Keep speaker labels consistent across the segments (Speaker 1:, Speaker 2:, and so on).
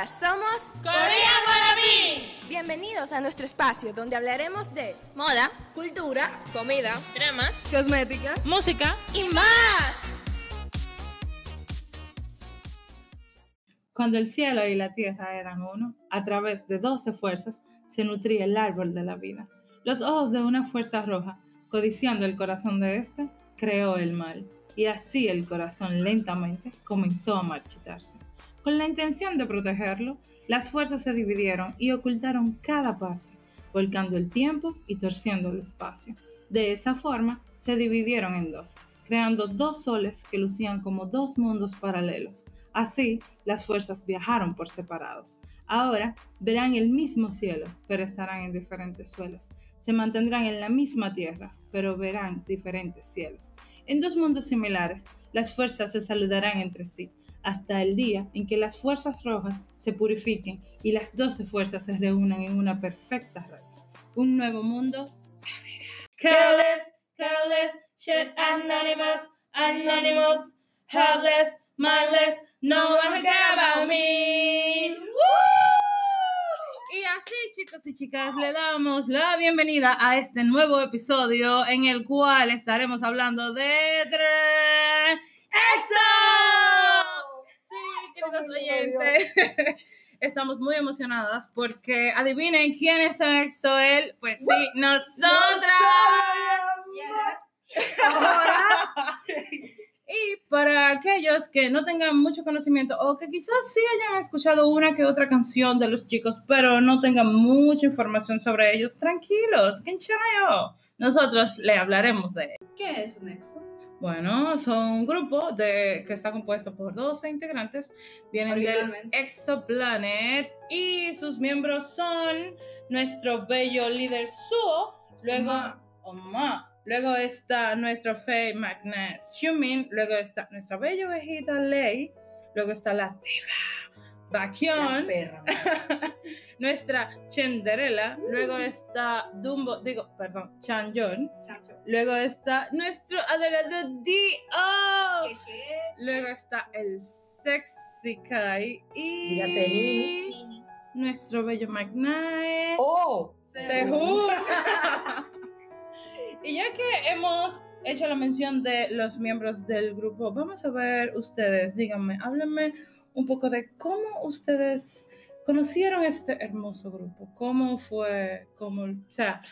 Speaker 1: Hola, somos
Speaker 2: Corea Wannabe.
Speaker 1: Bienvenidos a nuestro espacio donde hablaremos de
Speaker 2: Moda,
Speaker 1: cultura,
Speaker 2: comida, dramas,
Speaker 1: cosmética
Speaker 2: música
Speaker 1: y más.
Speaker 3: Cuando el cielo y la tierra eran uno, a través de doce fuerzas se nutría el árbol de la vida. Los ojos de una fuerza roja, codiciando el corazón de éste, creó el mal, y así el corazón lentamente comenzó a marchitarse. Con la intención de protegerlo, las fuerzas se dividieron y ocultaron cada parte, volcando el tiempo y torciendo el espacio. De esa forma, se dividieron en dos, creando dos soles que lucían como dos mundos paralelos. Así, las fuerzas viajaron por separados. Ahora verán el mismo cielo, pero estarán en diferentes suelos. Se mantendrán en la misma tierra, pero verán diferentes cielos. En dos mundos similares, las fuerzas se saludarán entre sí, hasta el día en que las fuerzas rojas se purifiquen y las doce fuerzas se reúnan en una perfecta raíz. Un nuevo mundo se abrirá.
Speaker 2: Careless, careless, shit, anonymous, anonymous, heartless, mindless, no one care about me.
Speaker 3: Y así, chicos y chicas, le damos la bienvenida a este nuevo episodio en el cual estaremos hablando de EXO. Queridos oyentes. Estamos muy emocionadas porque adivinen quiénes son EXO-L. Pues sí, nosotras. Y para aquellos que no tengan mucho conocimiento o que quizás sí hayan escuchado una que otra canción de los chicos, pero no tengan mucha información sobre ellos, tranquilos, que. Nosotros le hablaremos de ellos.
Speaker 4: ¿Qué es un EXO?
Speaker 3: Bueno, son un grupo de, que está compuesto por 12 integrantes, vienen del. Exoplanet y sus miembros son nuestro bello líder Suo, luego
Speaker 4: Oma.
Speaker 3: Oma, luego está nuestro Fei Magnet Xiumin, luego está nuestra bella ovejita Lei, luego está la diva Baekhyun,
Speaker 4: perra.
Speaker 3: nuestra Chenderella, luego está Dumbo, digo, perdón,
Speaker 4: Chacho.
Speaker 3: luego está nuestro adorado D.O.
Speaker 4: ¿Qué qué?
Speaker 3: Luego está el Sexy Kai y
Speaker 5: Dígase, Nini.
Speaker 4: Nini.
Speaker 3: nuestro bello Magnae.
Speaker 5: ¡Oh!
Speaker 3: Sehun. y ya que hemos hecho la mención de los miembros del grupo, vamos a ver ustedes, díganme, háblenme un poco de cómo ustedes conocieron este hermoso grupo, cómo fue, cómo, o sea,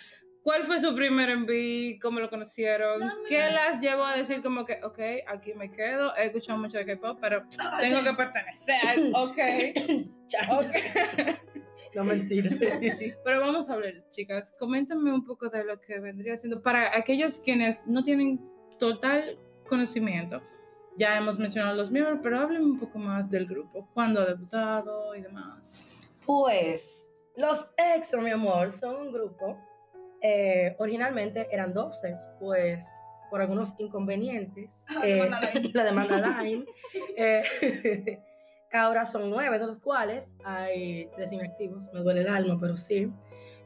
Speaker 3: ¿cuál fue su primer envío? ¿Cómo lo conocieron?
Speaker 4: No,
Speaker 3: ¿Qué las llevó a decir como que, ok, aquí me quedo, he escuchado mucho de K-pop, pero tengo que pertenecer, ok, ok.
Speaker 5: No mentira.
Speaker 3: Pero vamos a hablar, chicas. Coméntame un poco de lo que vendría siendo para aquellos quienes no tienen total conocimiento. Ya hemos mencionado los miembros, pero hablen un poco más del grupo. ¿Cuándo ha debutado y demás?
Speaker 5: Pues, los EXO, mi amor, son un grupo. eh, originalmente eran 12, pues por algunos inconvenientes.
Speaker 4: La demanda Line.
Speaker 5: la demanda Line. eh, ahora son nueve, de los cuales hay tres inactivos. Me duele el alma, pero sí.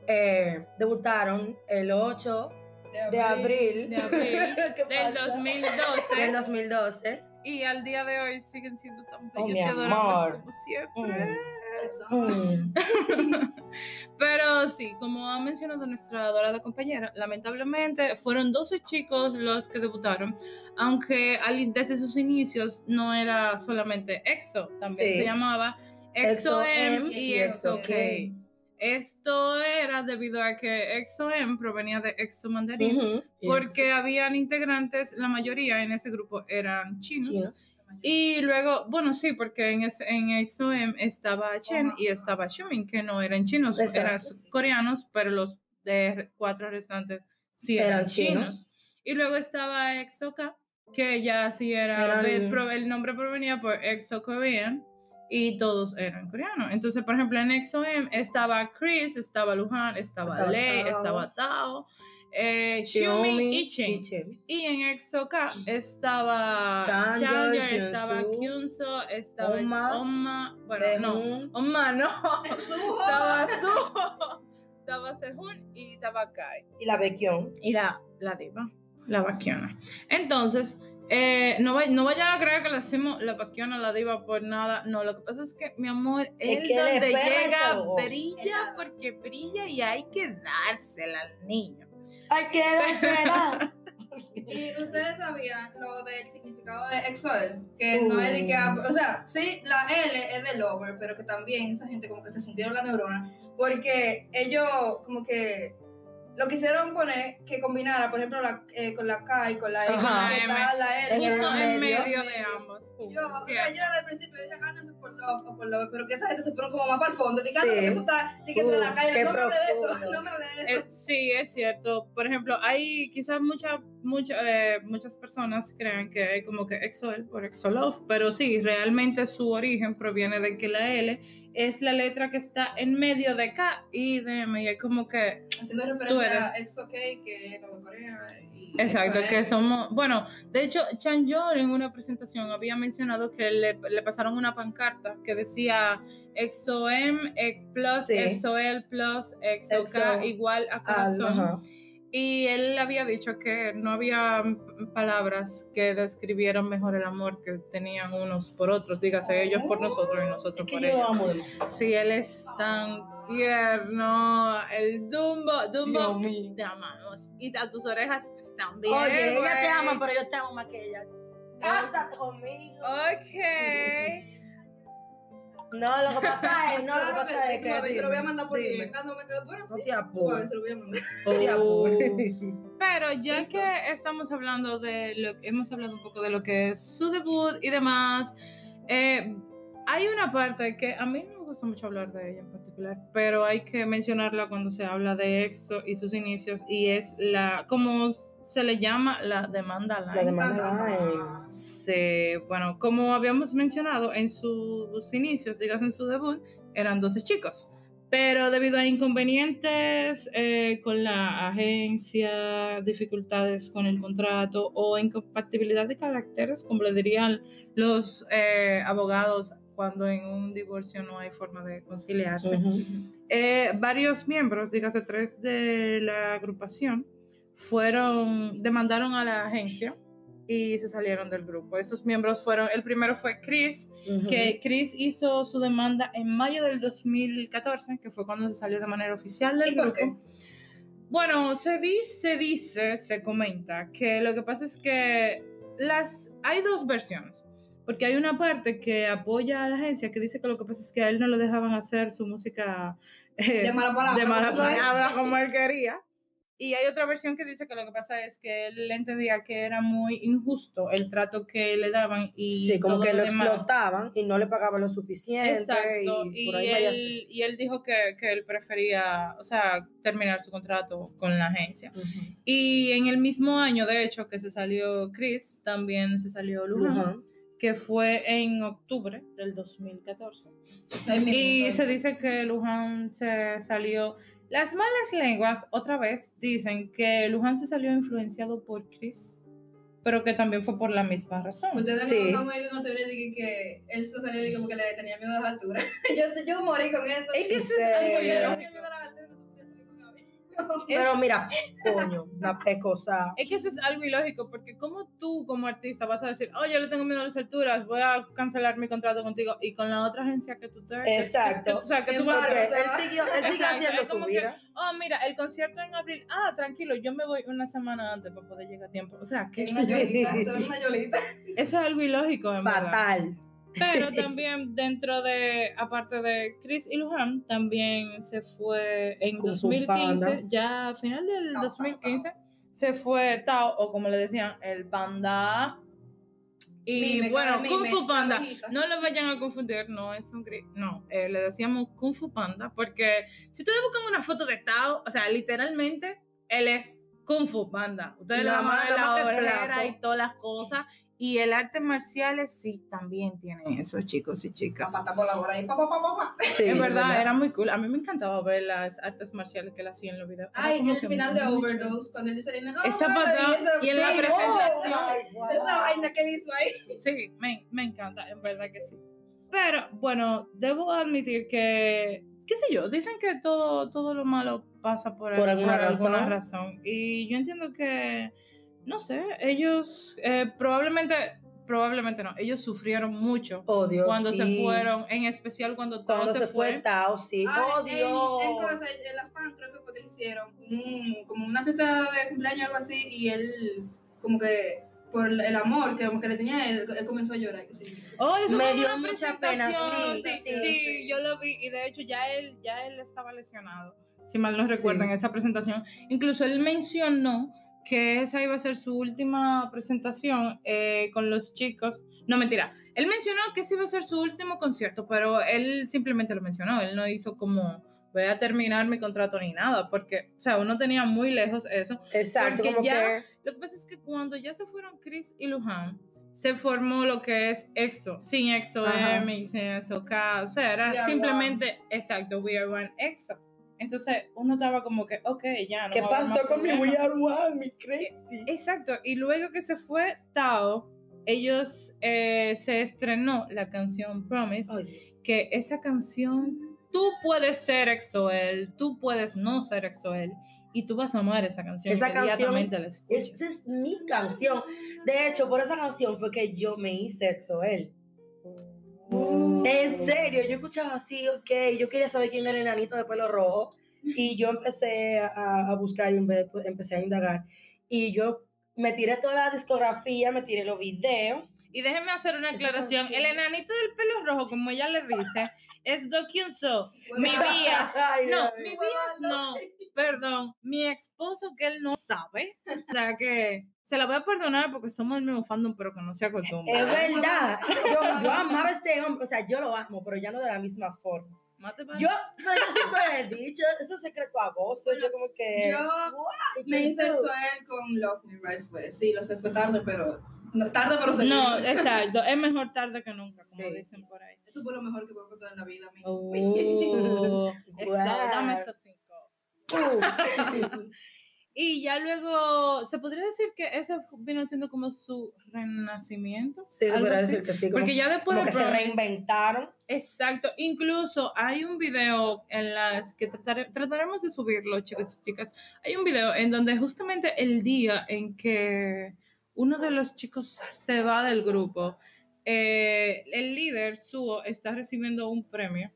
Speaker 5: Eh, debutaron el 8 de abril,
Speaker 3: De abril
Speaker 5: ¿Qué
Speaker 3: del
Speaker 5: pasa?
Speaker 3: 2012.
Speaker 5: del 2012.
Speaker 3: Y al día de hoy siguen siendo tan
Speaker 5: Oh,
Speaker 3: bellos y como siempre.
Speaker 5: Mm.
Speaker 3: Pero sí, como ha mencionado nuestra adorada compañera, lamentablemente fueron 12 chicos los que debutaron, aunque al, desde sus inicios no era solamente EXO, también
Speaker 5: Sí.
Speaker 3: se llamaba EXO M
Speaker 5: EXO-M
Speaker 3: y
Speaker 4: y
Speaker 3: EXO
Speaker 5: EXO-K.
Speaker 3: Esto era debido a que EXO M provenía de EXO Mandarín, porque habían integrantes, la mayoría en ese grupo eran chinos.
Speaker 5: Chinos.
Speaker 3: Y luego, bueno, sí, porque en, ese, en EXO-M estaba Chen y estaba que no eran chinos,
Speaker 5: Exacto,
Speaker 3: eran coreanos, pero los de cuatro restantes sí eran,
Speaker 5: Eran
Speaker 3: chinos.
Speaker 5: chinos.
Speaker 3: Y luego estaba EXO-K, que ya sí era,
Speaker 5: Eran-
Speaker 3: el, el nombre provenía por EXO Korean, y todos eran coreanos. Entonces, por ejemplo, en EXO-M estaba Chris, estaba Luhan, estaba
Speaker 5: Estaba
Speaker 3: Lei,
Speaker 5: Tao.
Speaker 3: estaba Tao, eh, y Chen.
Speaker 5: y
Speaker 3: en EXO-K estaba
Speaker 5: Changer,
Speaker 3: estaba Kyunso, estaba
Speaker 5: Oma,
Speaker 3: Oma, bueno, no. Oma no, estaba Suho, estaba Sehun y estaba Kai.
Speaker 5: Y la Baekhyun.
Speaker 3: Y la, la diva, la vaquiona. Entonces, Eh, no, vay- no vayan a creer que le decimos la paquiona, la diva por nada. No, lo que pasa es que, mi amor,
Speaker 5: Es
Speaker 3: él
Speaker 5: que le
Speaker 3: donde llega brilla porque brilla y hay que dársela al niño.
Speaker 5: Hay que dársela.
Speaker 4: Y ustedes sabían lo del significado de exoel, que no es de que, o sea, sí, la L es de lover, pero que también esa gente como que se fundieron la neurona, porque ellos como que lo quisieron poner que combinara, por ejemplo, la, eh, con la K y con la L,
Speaker 5: Ajá.
Speaker 4: que está la L.
Speaker 5: En
Speaker 3: Justo en
Speaker 5: medio.
Speaker 3: medio de ambos.
Speaker 4: Yo, o sea, yo desde el principio dije, ah, no sé por love o por love, pero que esa gente se fueron como más para el fondo, ah,
Speaker 5: Sí.
Speaker 4: que eso está, dije, entre la la no me hable de eso, no me hable de eso.
Speaker 3: Eh, sí, es cierto. Por ejemplo, hay quizás muchas mucha, eh, muchas personas crean que hay como que EXO-L por EXO-Love, pero sí, realmente su origen proviene de que la L es la letra que está en medio de K y de M, y es como que
Speaker 4: Haciendo
Speaker 3: Tú
Speaker 4: referencia a
Speaker 3: eres.
Speaker 4: EXO-K, que es lo de Corea. Y
Speaker 3: Exacto, que somos, bueno, de hecho, Chan Yeol en una presentación había mencionado que le, le pasaron una pancarta que decía EXO-M plus
Speaker 5: Sí.
Speaker 3: EXO-L plus EXO-K
Speaker 5: Exo-
Speaker 3: igual a
Speaker 5: Ah,
Speaker 3: corazón.
Speaker 5: ajá.
Speaker 3: Y él había dicho que no había palabras que describieran mejor el amor que tenían unos por otros, dígase ellos por nosotros y nosotros
Speaker 5: Es
Speaker 3: por ellos. Sí, él es tan tierno, el Dumbo, Dumbo, te amamos. Y a tus orejas pues también.
Speaker 5: Oye, ella te ama, pero yo te amo más que ella. Cásate conmigo.
Speaker 3: Ok.
Speaker 5: No, lo que pasa es, no, lo que pasa es que.
Speaker 4: a lo voy a mandar por. Ah, no, me quedo, bueno,
Speaker 5: No
Speaker 4: sí. a lo voy a mandar.
Speaker 5: No te apures.
Speaker 3: Pero ya
Speaker 4: Listo.
Speaker 3: que estamos hablando de lo hemos hablado un poco de lo que es su debut y demás, eh, hay una parte que a mí no me gusta mucho hablar de ella en particular, pero hay que mencionarla cuando se habla de EXO y sus inicios y es la, como se le llama la demanda line.
Speaker 5: La demanda. Ay.
Speaker 4: tan.
Speaker 3: Sí, bueno, como habíamos mencionado en sus inicios, digas en su debut, eran 12 chicos. Pero debido a inconvenientes eh, con la agencia, dificultades con el contrato o incompatibilidad de caracteres, como le dirían los eh, abogados cuando en un divorcio no hay forma de conciliarse, eh, varios miembros, dígase tres de la agrupación, fueron, demandaron a la agencia y se salieron del grupo. Estos miembros fueron, el primero fue Chris, que Chris hizo su demanda en mayo del 2014, que fue cuando se salió de manera oficial del
Speaker 4: ¿Y por
Speaker 3: grupo. Bueno, se dice, se dice, se comenta que lo que pasa es que las hay dos versiones. Porque hay una parte que apoya a la agencia que dice que lo que pasa es que a él no le dejaban hacer su música eh,
Speaker 4: De mala palabra.
Speaker 3: de mala palabra como él quería. Y hay otra versión que dice que lo que pasa es que él entendía que era muy injusto el trato que le daban y
Speaker 5: Sí, como
Speaker 3: todo
Speaker 5: que lo
Speaker 3: demás.
Speaker 5: explotaban y no le pagaban lo suficiente.
Speaker 3: Exacto,
Speaker 5: Y,
Speaker 3: y,
Speaker 5: por ahí varias-
Speaker 3: él, y él dijo que, que él prefería, o sea, terminar su contrato con la agencia.
Speaker 5: Ujú.
Speaker 3: Y en el mismo año, de hecho, que se salió Chris, también se salió Luján,
Speaker 5: Ujú.
Speaker 3: que fue en octubre del 2014.
Speaker 4: Ay, mi
Speaker 3: Y se dice que Luján se salió. Las malas lenguas, otra vez, dicen que Luján se salió influenciado por Chris, pero que también fue por la misma razón.
Speaker 4: Ustedes
Speaker 5: Sí.
Speaker 4: no han oído una teoría de que, que él se salió porque le tenía miedo a las alturas. yo, yo morí con eso.
Speaker 3: Es que eso
Speaker 5: es algo que-
Speaker 4: le tenía miedo a las alturas,
Speaker 5: Pero mira, coño, una pecosa.
Speaker 3: Es que eso es algo ilógico, porque como tú como artista vas a decir, oh, yo le tengo miedo a las alturas, voy a cancelar mi contrato contigo, y con la otra agencia que tú te...
Speaker 5: Exacto.
Speaker 3: que- o sea, que tú vas a hacer...
Speaker 5: él siguió, él sigue
Speaker 3: Exacto,
Speaker 5: haciendo su
Speaker 3: que-
Speaker 5: vida.
Speaker 3: Oh, mira, el concierto en abril, ah, tranquilo, yo me voy una semana antes para poder llegar a tiempo. O sea, que
Speaker 4: Es una yolita, es una yolita.
Speaker 3: eso es algo ilógico, en verdad. Pero también dentro de, aparte de Chris y Luján, también se fue en
Speaker 5: Kung Fu
Speaker 3: 2015,
Speaker 5: Panda.
Speaker 3: ya a final del
Speaker 4: Tao, Tao,
Speaker 3: 2015, se fue Tao, o como le decían, el Panda. Y
Speaker 4: Mime,
Speaker 3: bueno,
Speaker 4: cada
Speaker 3: Kung
Speaker 4: mime,
Speaker 3: Fu
Speaker 4: la
Speaker 3: Panda, no lo vayan a confundir, no es un gris, no, eh, le decíamos Kung Fu Panda, porque si ustedes buscan una foto de Tao, o sea, literalmente, él es Kung Fu Panda. Ustedes le
Speaker 5: Nada
Speaker 3: van a ver la orejera
Speaker 5: flaco.
Speaker 3: y todas las cosas. Y el arte marciales sí también tiene eso, chicos y chicas.
Speaker 4: Papá por ahí, papá, papá.
Speaker 5: Sí,
Speaker 3: en
Speaker 5: de
Speaker 3: verdad, era muy cool. A mí me encantaba ver las artes marciales que él hacía en los videos.
Speaker 4: Ay,
Speaker 3: como
Speaker 4: el final de. Overdose, cuando él dice, oh,
Speaker 3: Esa
Speaker 4: baby",
Speaker 3: patada y en la
Speaker 4: sí,
Speaker 3: presentación.
Speaker 4: oh, esa vaina que él hizo ahí.
Speaker 3: Sí, me, me encanta, en verdad que sí. Pero bueno, debo admitir que, qué sé yo, dicen que todo, todo lo malo pasa por,
Speaker 5: Por
Speaker 3: alguna,
Speaker 5: alguna razón.
Speaker 3: razón. Y yo entiendo que no sé, ellos eh, probablemente, probablemente no, ellos sufrieron mucho
Speaker 5: Oh, Dios,
Speaker 3: cuando se
Speaker 5: sí.
Speaker 3: fueron, en especial cuando todo
Speaker 5: Cuando
Speaker 3: se,
Speaker 5: se fue Tao, sí.
Speaker 4: Ah,
Speaker 5: oh, Dios.
Speaker 4: En, en la fan creo que fue que le hicieron un- como una fiesta de cumpleaños o algo así y él como que por el amor que, que le tenía él, él comenzó a llorar. Que sí.
Speaker 3: Oh, eso
Speaker 5: Me dio mucha pena, sí,
Speaker 3: sí,
Speaker 5: sí,
Speaker 3: sí,
Speaker 4: sí.
Speaker 3: yo lo vi y de hecho ya él, ya él estaba lesionado, si mal no
Speaker 5: Sí.
Speaker 3: recuerdo en esa presentación. Incluso él mencionó que esa iba a ser su última presentación eh, con los chicos. No, mentira. Él mencionó que ese iba a ser su último concierto, pero él simplemente lo mencionó. Él no hizo como voy a terminar mi contrato ni nada, porque, o sea, uno tenía muy lejos eso.
Speaker 5: Exacto,
Speaker 3: porque
Speaker 5: como
Speaker 3: ya-
Speaker 5: que.
Speaker 3: Lo que pasa es que cuando ya se fueron Chris y Lujan, se formó lo que es EXO, sin EXO. M, y sin EXO K, o sea, era simplemente, exacto, We Are One EXO. Entonces uno estaba como que, ok, ya, no
Speaker 5: ¿Qué pasó con mi. We Are One, mi crazy?
Speaker 3: Exacto, y luego que se fue Tao, ellos eh, se estrenó la canción Promise,
Speaker 5: Oye,
Speaker 3: que esa canción, tú puedes ser EXO-L, tú puedes no ser EXO-L, y tú vas a amar esa canción
Speaker 5: Esa
Speaker 3: inmediatamente la
Speaker 5: esa es mi canción. De hecho, por esa canción fue que yo me hice En serio, yo escuchaba así, ok, yo quería saber quién era el enanito de pelo rojo y yo empecé a, a buscar y empe- empecé a indagar y yo me tiré toda la discografía, me tiré los videos.
Speaker 3: Y déjenme hacer una aclaración. El enanito del pelo rojo, como ella le dice, es Do Kyun So. Mi vías. No, mi vías no. Perdón, mi esposo que él no sabe. O sea que se la voy a perdonar porque somos el mismo fandom, pero que no se acostumbra.
Speaker 5: Es verdad. Yo, yo amaba a ese hombre, o sea, yo lo amo, pero ya no de la misma forma.
Speaker 3: Mate
Speaker 5: Yo, pero yo siempre he dicho, es un secreto a voz, yo como que...
Speaker 4: Yo me hice él con Love Me Right fue. Sí, lo sé, fue tarde, pero. No, tarde, pero seguro.
Speaker 3: No, exacto. Es mejor tarde que nunca, como
Speaker 5: Sí.
Speaker 3: dicen por ahí.
Speaker 4: Eso fue lo mejor que puede pasar en la vida a mí.
Speaker 3: Oh, eso, dame esos cinco.
Speaker 5: Uf.
Speaker 3: Y ya luego, ¿se podría decir que ese vino siendo como su renacimiento?
Speaker 5: Sí, se podría decir que sí. Como,
Speaker 3: Porque ya después
Speaker 5: como
Speaker 3: de
Speaker 5: que se reinventaron.
Speaker 3: Exacto, incluso hay un video en las que tratare- trataremos de subirlo, chicos y chicas. Hay un video en donde justamente el día en que uno de los chicos se va del grupo, eh, el líder, Suo, está recibiendo un premio.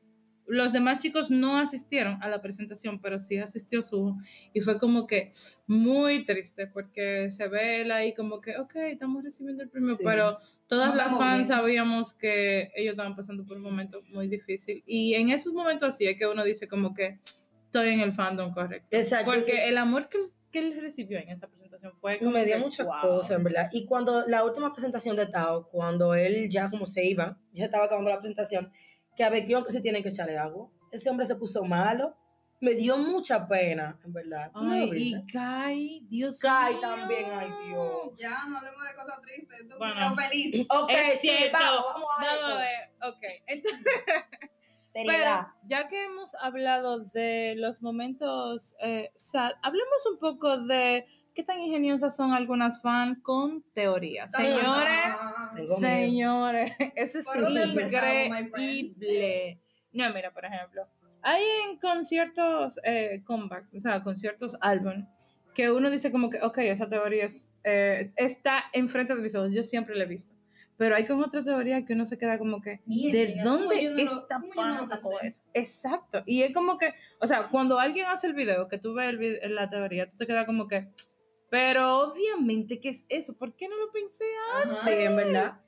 Speaker 3: Los demás chicos no asistieron a la presentación, pero sí asistió Suho. Y fue como que muy triste, porque se ve él ahí como que, ok, estamos recibiendo el premio,
Speaker 5: Sí.
Speaker 3: pero todas
Speaker 4: No
Speaker 3: las fans
Speaker 4: bien.
Speaker 3: sabíamos que ellos estaban pasando por un momento muy difícil. Y en esos momentos así es que uno dice como que estoy en el fandom correcto.
Speaker 5: Exacto.
Speaker 3: Porque
Speaker 5: sí.
Speaker 3: el amor que, que él recibió en esa presentación fue como
Speaker 5: me dio
Speaker 3: que,
Speaker 5: muchas
Speaker 3: wow.
Speaker 5: cosas, en verdad. Y cuando la última presentación de Tao, cuando él ya como se iba, ya estaba acabando la presentación, que a Bequión que se tienen que echarle agua. Ese hombre se puso malo. Me dio mucha pena, en verdad. ¿Tú
Speaker 3: Ay, y Kai, Dios
Speaker 5: Kai
Speaker 3: mío.
Speaker 5: también, ay, Dios.
Speaker 4: Ya, no hablemos de cosas tristes. Esto es
Speaker 3: Bueno.
Speaker 4: feliz.
Speaker 5: Ok,
Speaker 3: Es
Speaker 5: sí,
Speaker 3: cierto.
Speaker 5: vamos, vamos a
Speaker 3: Vamos a
Speaker 5: esto.
Speaker 3: ver, ok. Entonces. Pero ya que hemos hablado de los momentos eh, sad, hablemos un poco de qué tan ingeniosas son algunas fans con teorías. Señores, señores, eso es
Speaker 4: ¿Por dónde empezamos, my
Speaker 3: increíble. No, mira, por ejemplo, hay en conciertos eh, comebacks, o sea, conciertos álbum, que uno dice como que, ok, esa teoría es, eh, está enfrente de mis ojos, yo siempre la he visto. Pero hay con otra teoría que uno se queda como que,
Speaker 4: Mierda,
Speaker 3: ¿De
Speaker 4: ¿cómo
Speaker 3: dónde
Speaker 4: no
Speaker 3: esta
Speaker 4: no
Speaker 3: sacó eso? Exacto. Y es como que, o sea, cuando alguien hace el video, que tú ves el la teoría, tú te quedas como que, pero obviamente, ¿qué es eso? ¿Por qué no lo pensé antes?
Speaker 5: Sí, en verdad.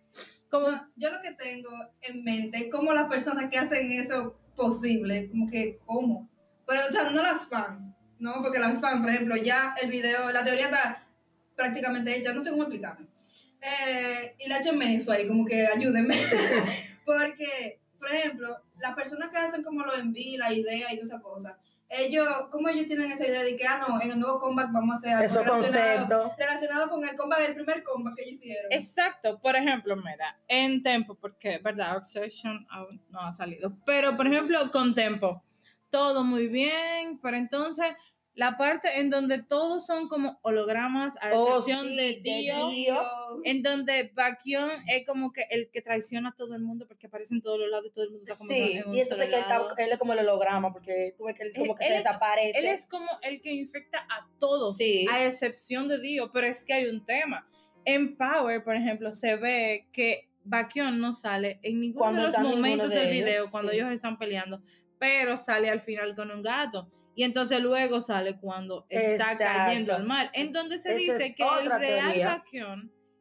Speaker 3: Como,
Speaker 4: No, yo lo que tengo en mente es cómo las personas que hacen eso posible, como que, ¿cómo? Pero, o sea, no las fans, ¿no? Porque las fans, por ejemplo, ya el video, la teoría está prácticamente hecha, no sé cómo explicarme. Eh, y la HM eso ahí, como que ayúdenme. Porque, por ejemplo, las personas que hacen como lo enví, la idea y todas esas cosas, ellos, ¿cómo ellos tienen esa idea de que, ah, no, en el nuevo comeback vamos a hacer algo relacionado, relacionado con el comeback, el primer comeback que ellos hicieron?
Speaker 3: exacto. Por ejemplo, mira, en Tempo, porque, verdad, Obsession aún no ha salido. Pero, por ejemplo, con Tempo, todo muy bien, pero entonces la parte en donde todos son como hologramas, a
Speaker 5: Oh,
Speaker 3: excepción
Speaker 5: sí,
Speaker 3: de
Speaker 5: de
Speaker 3: Dio,
Speaker 5: Dio.
Speaker 3: en donde Baekhyun es como que el que traiciona a todo el mundo porque aparece en todos los lados y todo el mundo está como
Speaker 5: Sí,
Speaker 3: en un
Speaker 5: y entonces que él, está-
Speaker 3: lado.
Speaker 5: él es como el holograma, porque tú ves que él como que
Speaker 3: Él
Speaker 5: se
Speaker 3: es-
Speaker 5: desaparece.
Speaker 3: Él es como el que infecta a todos,
Speaker 5: Sí.
Speaker 3: a excepción de Dio, pero es que hay un tema. En Power, por ejemplo, se ve que Baekhyun no sale en ninguno
Speaker 5: Cuando
Speaker 3: de los momentos
Speaker 5: de
Speaker 3: del
Speaker 5: ellos,
Speaker 3: video cuando ellos están peleando, pero sale al final con un gato. Y entonces luego sale cuando está
Speaker 5: Exacto.
Speaker 3: cayendo al mar, en donde se
Speaker 5: Esa
Speaker 3: dice que el real
Speaker 5: teoría.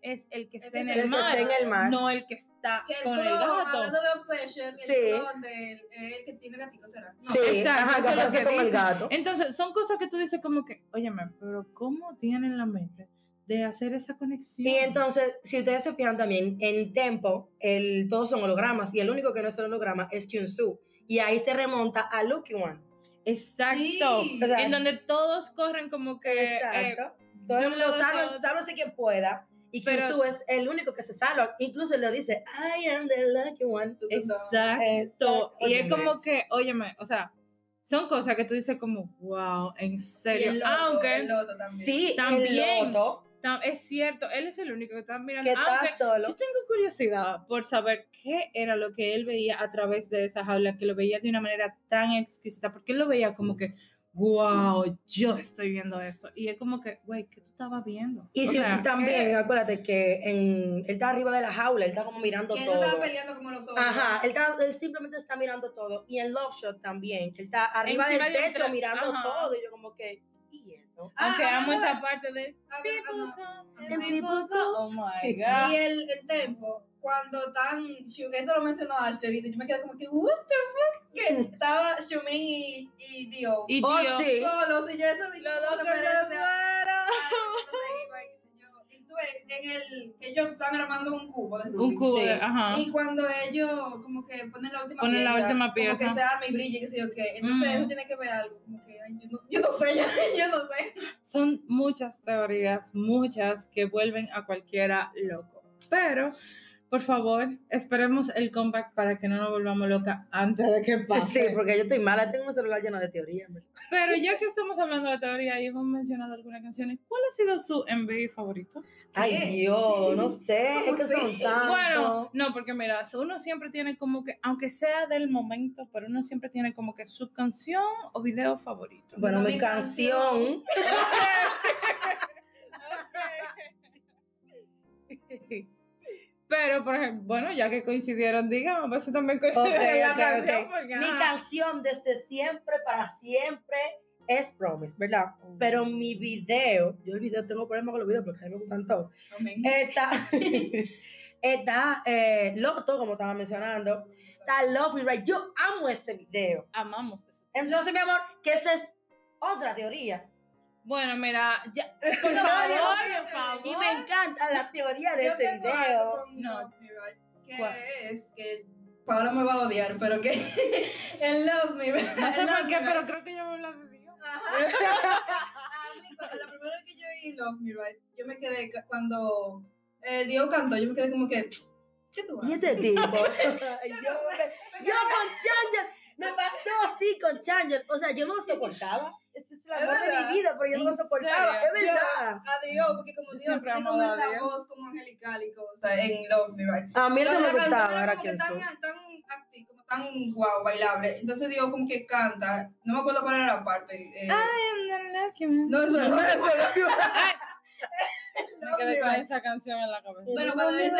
Speaker 3: Es el que está en el
Speaker 5: que
Speaker 3: mar,
Speaker 5: está en el mar.
Speaker 3: no el que está
Speaker 4: Que el
Speaker 3: con el
Speaker 4: clon,
Speaker 3: gato.
Speaker 4: hablando de Obsession,
Speaker 5: Sí.
Speaker 4: el clon del el que tiene gatito será. No.
Speaker 5: Sí,
Speaker 3: Exacto,
Speaker 5: ajá, que
Speaker 3: eso es lo
Speaker 5: aparece
Speaker 3: que
Speaker 5: con el
Speaker 3: dicen.
Speaker 5: gato.
Speaker 3: Entonces, son cosas que tú dices como que, óyeme, pero ¿cómo tienen la mente de hacer esa conexión?
Speaker 5: Y entonces, si ustedes se fijan también, en Tempo, el, todos son hologramas, y el único que no es el holograma es Kyunsu. Y ahí se remonta a Lucky One.
Speaker 3: Exacto.
Speaker 4: Sí.
Speaker 5: O sea,
Speaker 3: en donde todos corren como que... eh,
Speaker 5: Exacto. Todo el mundo sálvese quien pueda. Y
Speaker 3: Pero-
Speaker 5: es el único que se salva. Incluso le dice, I am the lucky one.
Speaker 4: Tú.
Speaker 3: exacto.
Speaker 5: Exacto.
Speaker 3: Y es como que, óyeme, o sea, son cosas que tú dices como, wow, en
Speaker 4: Y
Speaker 3: serio.
Speaker 4: el loto,
Speaker 3: Aunque
Speaker 4: el loto también.
Speaker 5: Sí,
Speaker 3: También.
Speaker 5: el loto,
Speaker 3: es cierto, él es el único que está mirando.
Speaker 5: que
Speaker 3: aunque
Speaker 5: está solo.
Speaker 3: Yo tengo curiosidad por saber qué era lo que él veía a través de esa jaula, que lo veía de una manera tan exquisita, porque él lo veía como que, wow, yo estoy viendo eso. Y es como que, güey, ¿qué tú estabas viendo?
Speaker 5: Y
Speaker 3: O
Speaker 5: si,
Speaker 3: sea,
Speaker 5: también,
Speaker 3: ¿qué?
Speaker 5: acuérdate que en, él está arriba de la jaula, él está como mirando
Speaker 4: Que no
Speaker 5: todo.
Speaker 4: estaba peleando como los otros.
Speaker 5: Ajá, él, está- él simplemente está mirando todo. Y en Love Shot también, que él está arriba
Speaker 3: Encima
Speaker 5: del techo mirando
Speaker 3: Ajá.
Speaker 5: todo. Y yo como que, ¿y esto?
Speaker 4: Ah,
Speaker 3: Aunque amo esa parte de
Speaker 4: hablando-
Speaker 3: people
Speaker 4: ah,
Speaker 3: come
Speaker 5: And
Speaker 3: and
Speaker 5: people
Speaker 3: people go. Oh my
Speaker 4: Y
Speaker 3: God.
Speaker 4: el, el tempo, cuando están, Shu- eso lo mencionó Ashley ahorita, yo me quedé como que, what the fuck, que estaba Shumin y, y Dio
Speaker 3: Y
Speaker 5: Oh,
Speaker 3: Dios,
Speaker 5: sí.
Speaker 4: solos, y yo eso
Speaker 3: los dos se fueron.
Speaker 4: a iban, Y ves, en el, ellos están armando un cubo de
Speaker 3: Un
Speaker 4: Rubik.
Speaker 3: cubo,
Speaker 5: Sí.
Speaker 3: de, ajá.
Speaker 4: Y cuando ellos como que ponen la última
Speaker 3: Ponen la
Speaker 4: pieza,
Speaker 3: última
Speaker 4: como
Speaker 3: pieza.
Speaker 4: que se arma y brilla, qué sé yo qué. Entonces
Speaker 3: Ujú.
Speaker 4: eso tiene que ver algo, como que, ay, yo no, yo no sé, yo, yo no sé.
Speaker 3: Son muchas teorías, muchas que vuelven a cualquiera loco. Pero, por favor, esperemos el comeback para que no nos volvamos locas antes de que
Speaker 5: Sí,
Speaker 3: pase.
Speaker 5: porque yo estoy mala, tengo un celular lleno de teorías.
Speaker 3: Pero ya que estamos hablando de teoría y hemos mencionado algunas canciones, ¿cuál ha sido su MV favorito?
Speaker 5: Ay,
Speaker 4: ¿Qué?
Speaker 5: Dios, no sé, es
Speaker 4: ¿Cómo
Speaker 5: que son tantos.
Speaker 3: Bueno, no, porque mira, uno siempre tiene como que, aunque sea del momento, pero uno siempre tiene como que su canción o video favorito.
Speaker 5: Bueno,
Speaker 4: No,
Speaker 5: mi
Speaker 4: mi
Speaker 5: canción.
Speaker 3: Pero, por ejemplo, bueno, ya que coincidieron, digamos, eso también coincide
Speaker 5: Ok,
Speaker 3: en la
Speaker 5: ok,
Speaker 3: canción.
Speaker 5: ok.
Speaker 3: porque,
Speaker 5: Mi canción desde siempre, para siempre, es Promise, ¿verdad? Pero mi video, yo el video tengo problemas con los videos porque a mí me gustan todos.
Speaker 4: Amén.
Speaker 5: Está, está eh, Loto, como estaba mencionando. Está Love Me Right. Yo amo ese video.
Speaker 3: Amamos eso.
Speaker 5: Entonces, mi amor, que esa es otra teoría.
Speaker 3: Bueno, mira, ya, por
Speaker 5: No,
Speaker 3: favor,
Speaker 5: no,
Speaker 3: por favor.
Speaker 5: Y me encanta la teoría de
Speaker 4: Yo
Speaker 5: ese
Speaker 4: tengo algo
Speaker 5: video.
Speaker 4: con
Speaker 3: No.
Speaker 4: Love Me Right, que
Speaker 3: ¿Cuál?
Speaker 4: es que Paola me va a odiar, pero que el Love Me Right.
Speaker 3: No sé por qué,
Speaker 4: Me
Speaker 3: pero creo que yo voy a hablar de Dios.
Speaker 4: Ajá. A mí, cuando la primera vez que yo oí Love Me Right, yo me quedé, cuando eh, Dio cantó, yo me quedé como que, ¿qué tú
Speaker 5: Y
Speaker 4: haces?
Speaker 5: este tipo. yo, me- yo con Changer. Me pasó así con Changer. O sea, yo no lo soportaba. El amor de mi vida, pero yo no lo
Speaker 3: ¿En
Speaker 5: soportaba. Es verdad.
Speaker 4: A Dio, porque como
Speaker 3: Yo siempre
Speaker 4: tiene
Speaker 3: amaba
Speaker 4: como esa voz como angelical y cosas en Love Me Right.
Speaker 5: A mí
Speaker 4: Entonces,
Speaker 5: me gustaba era
Speaker 4: que tan, tan acti- como tan guau, bailable. Entonces Dio como que canta, no me acuerdo cuál era la parte. eh, no, eso no,
Speaker 3: Me quedé con esa canción en la cabeza.
Speaker 4: Bueno, cuando dice.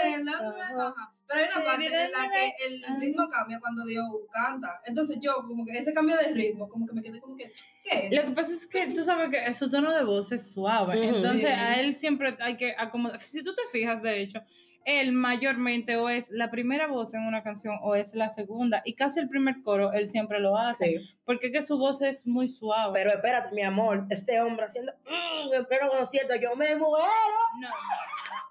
Speaker 4: Pero hay una parte en la que el ritmo cambia cuando Dio canta. Entonces yo, como que ese cambio de ritmo, como que me quedé como que, ¿qué?
Speaker 3: Lo que pasa es que tú sabes que su tono de voz es suave. Entonces a él siempre hay que acomodar. Si tú te fijas, de hecho, él mayormente o es la primera voz en una canción o es la segunda. Y casi el primer coro él siempre lo hace.
Speaker 5: Sí.
Speaker 3: Porque es que su voz es muy suave.
Speaker 5: Pero espérate, mi amor, ese hombre haciendo mm, en pleno concierto, yo me muero.
Speaker 3: no.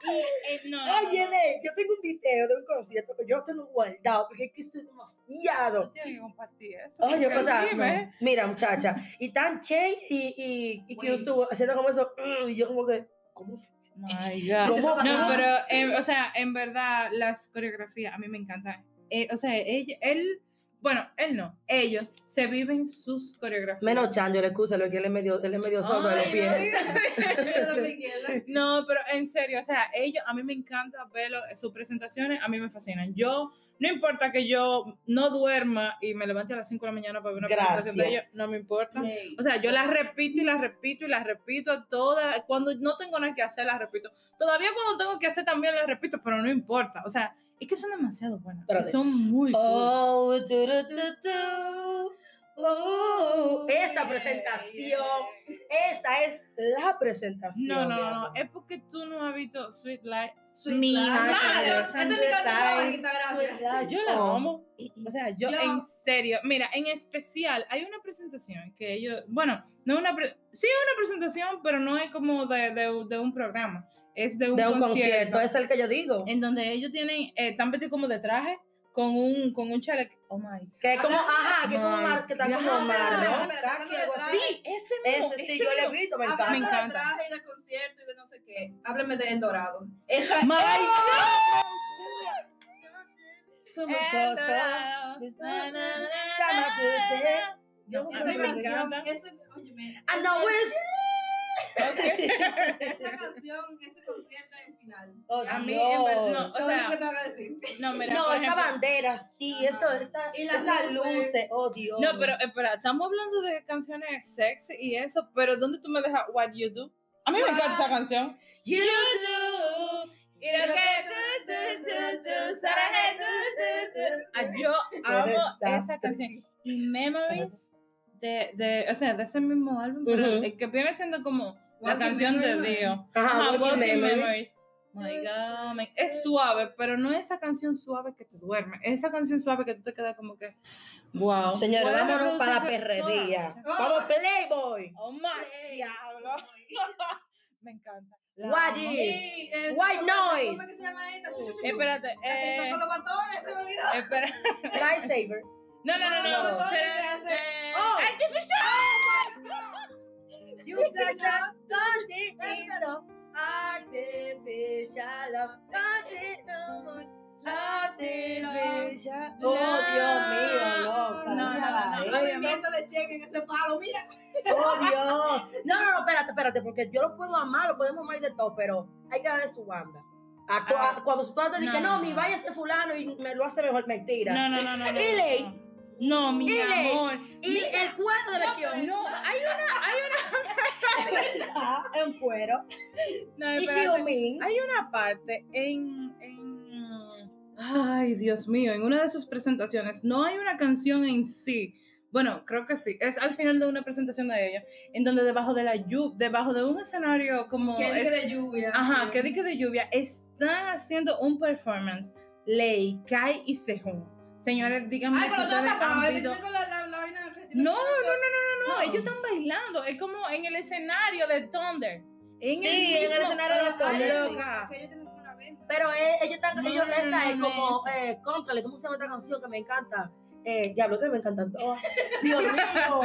Speaker 3: Eh, no, no, no.
Speaker 5: Oye, de, yo tengo un video de un concierto que yo tengo guardado porque es que estoy demasiado.
Speaker 3: No tienes que compartir eso.
Speaker 5: Oye,
Speaker 3: dime.
Speaker 5: no. mira, muchacha, y tan Che y, y, y
Speaker 4: Güey.
Speaker 5: Kyusu haciendo como eso, mm, y yo como que, ¿cómo fue?
Speaker 3: My God.
Speaker 5: ¿Cómo?
Speaker 3: No, pero, eh, o sea, en verdad, las coreografías a mí me encantan. Eh, o sea, ella- él bueno, él no, ellos se viven sus coreografías.
Speaker 5: Menos Chancho, le excusa, lo que él es medio, él es medio sordo de los pies.
Speaker 3: No, pero en serio, o sea, ellos, a mí me encanta verlo, sus presentaciones a mí me fascinan. Yo, no importa que yo no duerma y me levante a las 5 de la mañana para ver una
Speaker 5: Gracias.
Speaker 3: presentación de ellos, no me importa. O sea, yo las repito y las repito y las repito a todas. Cuando no tengo nada que hacer, las repito. Todavía cuando tengo que hacer también las repito, pero no importa. O sea, es que son demasiado buenas.
Speaker 5: Espérate.
Speaker 3: son muy cool.
Speaker 5: Oh, tu, tu, tu, tu. Oh, esa presentación,
Speaker 4: yeah.
Speaker 5: esa es la presentación.
Speaker 3: No, no, no. Es porque tú no has visto Sweet Light.
Speaker 4: Sweet
Speaker 5: Mi
Speaker 4: Life.
Speaker 5: madre,
Speaker 4: Esa es mi canción favorita, gracias.
Speaker 5: Life.
Speaker 3: Yo la
Speaker 5: Oh.
Speaker 3: amo. O sea, yo,
Speaker 4: Yo-
Speaker 3: en serio, mira, en especial hay una presentación que ellos, bueno, no es una, pre- sí es una presentación, pero no es como de, de- de un programa, es de un,
Speaker 5: De un concierto,
Speaker 3: concierto,
Speaker 5: es el que yo digo.
Speaker 3: en donde ellos tienen, eh, están vestidos como de traje, con un, con un chaleco, oh my
Speaker 5: Que es como, ajá, que es como
Speaker 3: Ay,
Speaker 5: mar, que está como mar.
Speaker 3: Sí, ese mismo,
Speaker 5: Ese sí, yo lo he visto, me encanta.
Speaker 3: Me encanta.
Speaker 4: de traje y de concierto y de no sé qué, hábleme de El Dorado. Esa
Speaker 3: My. No,
Speaker 5: Yo
Speaker 3: esa
Speaker 4: esa
Speaker 3: me
Speaker 4: canción,
Speaker 3: encanta.
Speaker 4: ese, óyeme,
Speaker 5: I know
Speaker 4: ese- esa canción, ese concierto en el final.
Speaker 5: Oh,
Speaker 3: A mí,
Speaker 5: Dios.
Speaker 3: en verdad, no, o sea,
Speaker 4: que que decir.
Speaker 3: no, mira,
Speaker 5: No, esa
Speaker 3: ejemplo-
Speaker 5: bandera, sí, eso, esa,
Speaker 4: Y las
Speaker 5: esas
Speaker 4: luces.
Speaker 5: luces, oh Dios.
Speaker 3: No, pero espera, estamos hablando de canciones sexy y eso, pero ¿dónde tú me dejas What You Do? A mí me encanta esa canción.
Speaker 5: You
Speaker 3: do, y lo que tú, tú, tú, tú, saraje, tú, tú, tú. Ah, Yo amo esa canción. Memories, de, de, o sea, de ese mismo álbum, pero
Speaker 5: Ujú.
Speaker 3: el que viene siendo como la canción de. Dio.
Speaker 5: Ajá.
Speaker 3: My God, man. Es suave, pero no es esa canción suave que te duerme. Es esa canción suave que tú te quedas como que, wow.
Speaker 5: Señores,
Speaker 3: ¿Puedes
Speaker 5: vámonos para la perrería.
Speaker 3: toda?
Speaker 5: Vamos, Playboy.
Speaker 3: Oh my diablo. Me encanta. La
Speaker 5: What is-
Speaker 4: eh,
Speaker 5: White
Speaker 4: ¿cómo-
Speaker 5: noise.
Speaker 4: ¿Cómo es que se llama esta?
Speaker 3: Espérate, eh,
Speaker 4: con los batones, se me olvidó.
Speaker 3: espera.
Speaker 5: Lightsaber.
Speaker 3: No, no, no, no.
Speaker 4: No, no, no, no, no,
Speaker 5: Oh.
Speaker 3: Artificial.
Speaker 5: You got that artificial, artificial love, artificial, artificial. Oh, Dios mío, loca.
Speaker 3: No, no, no, no.
Speaker 5: Ay,
Speaker 4: movimiento de cheque en ese palo, mira.
Speaker 5: Oh, Dios. No, no, no, espérate, espérate, porque yo lo puedo amar, lo podemos amar de todo, pero hay que darle su banda. A a- cuando su padre dice,
Speaker 3: No,
Speaker 5: no,
Speaker 3: no,
Speaker 5: mi
Speaker 3: no.
Speaker 5: vaya este fulano y me lo hace mejor, mentira.
Speaker 3: No, no, no, no. no,
Speaker 5: Y ley.
Speaker 3: No. Mi amor.
Speaker 5: Y el cuero de Lequión.
Speaker 3: No, hay una, hay
Speaker 5: en cuero.
Speaker 3: una. No,
Speaker 5: Y. Xiaomi.
Speaker 3: Hay una parte en, en. Ay, Dios mío, en una de sus presentaciones. No hay una canción en sí. Bueno, creo que sí. Es al final de una presentación de ella. En donde debajo de la lluvia, debajo de un escenario como.
Speaker 4: Que
Speaker 3: es-
Speaker 4: dique de lluvia.
Speaker 3: Ajá,
Speaker 4: sí.
Speaker 3: que dique de lluvia. Están haciendo un performance. Ley, Kai y Sejun. Señores, díganme
Speaker 4: Ay, con los tapados,
Speaker 3: No, no, no, no, no, no,
Speaker 4: No.
Speaker 3: Ellos están bailando. Es como en el escenario de Thunder. En
Speaker 5: Sí,
Speaker 3: el
Speaker 5: en el escenario de Thunder.
Speaker 3: Loca.
Speaker 4: que ellos tienen como una venda.
Speaker 5: Pero eh, ellos están,
Speaker 3: No,
Speaker 5: ellos
Speaker 3: no,
Speaker 5: como,
Speaker 3: no
Speaker 5: eh, contrale, ¿cómo se llama esta canción que me encanta? Eh, diablo, que me encantan todas. Dios mío.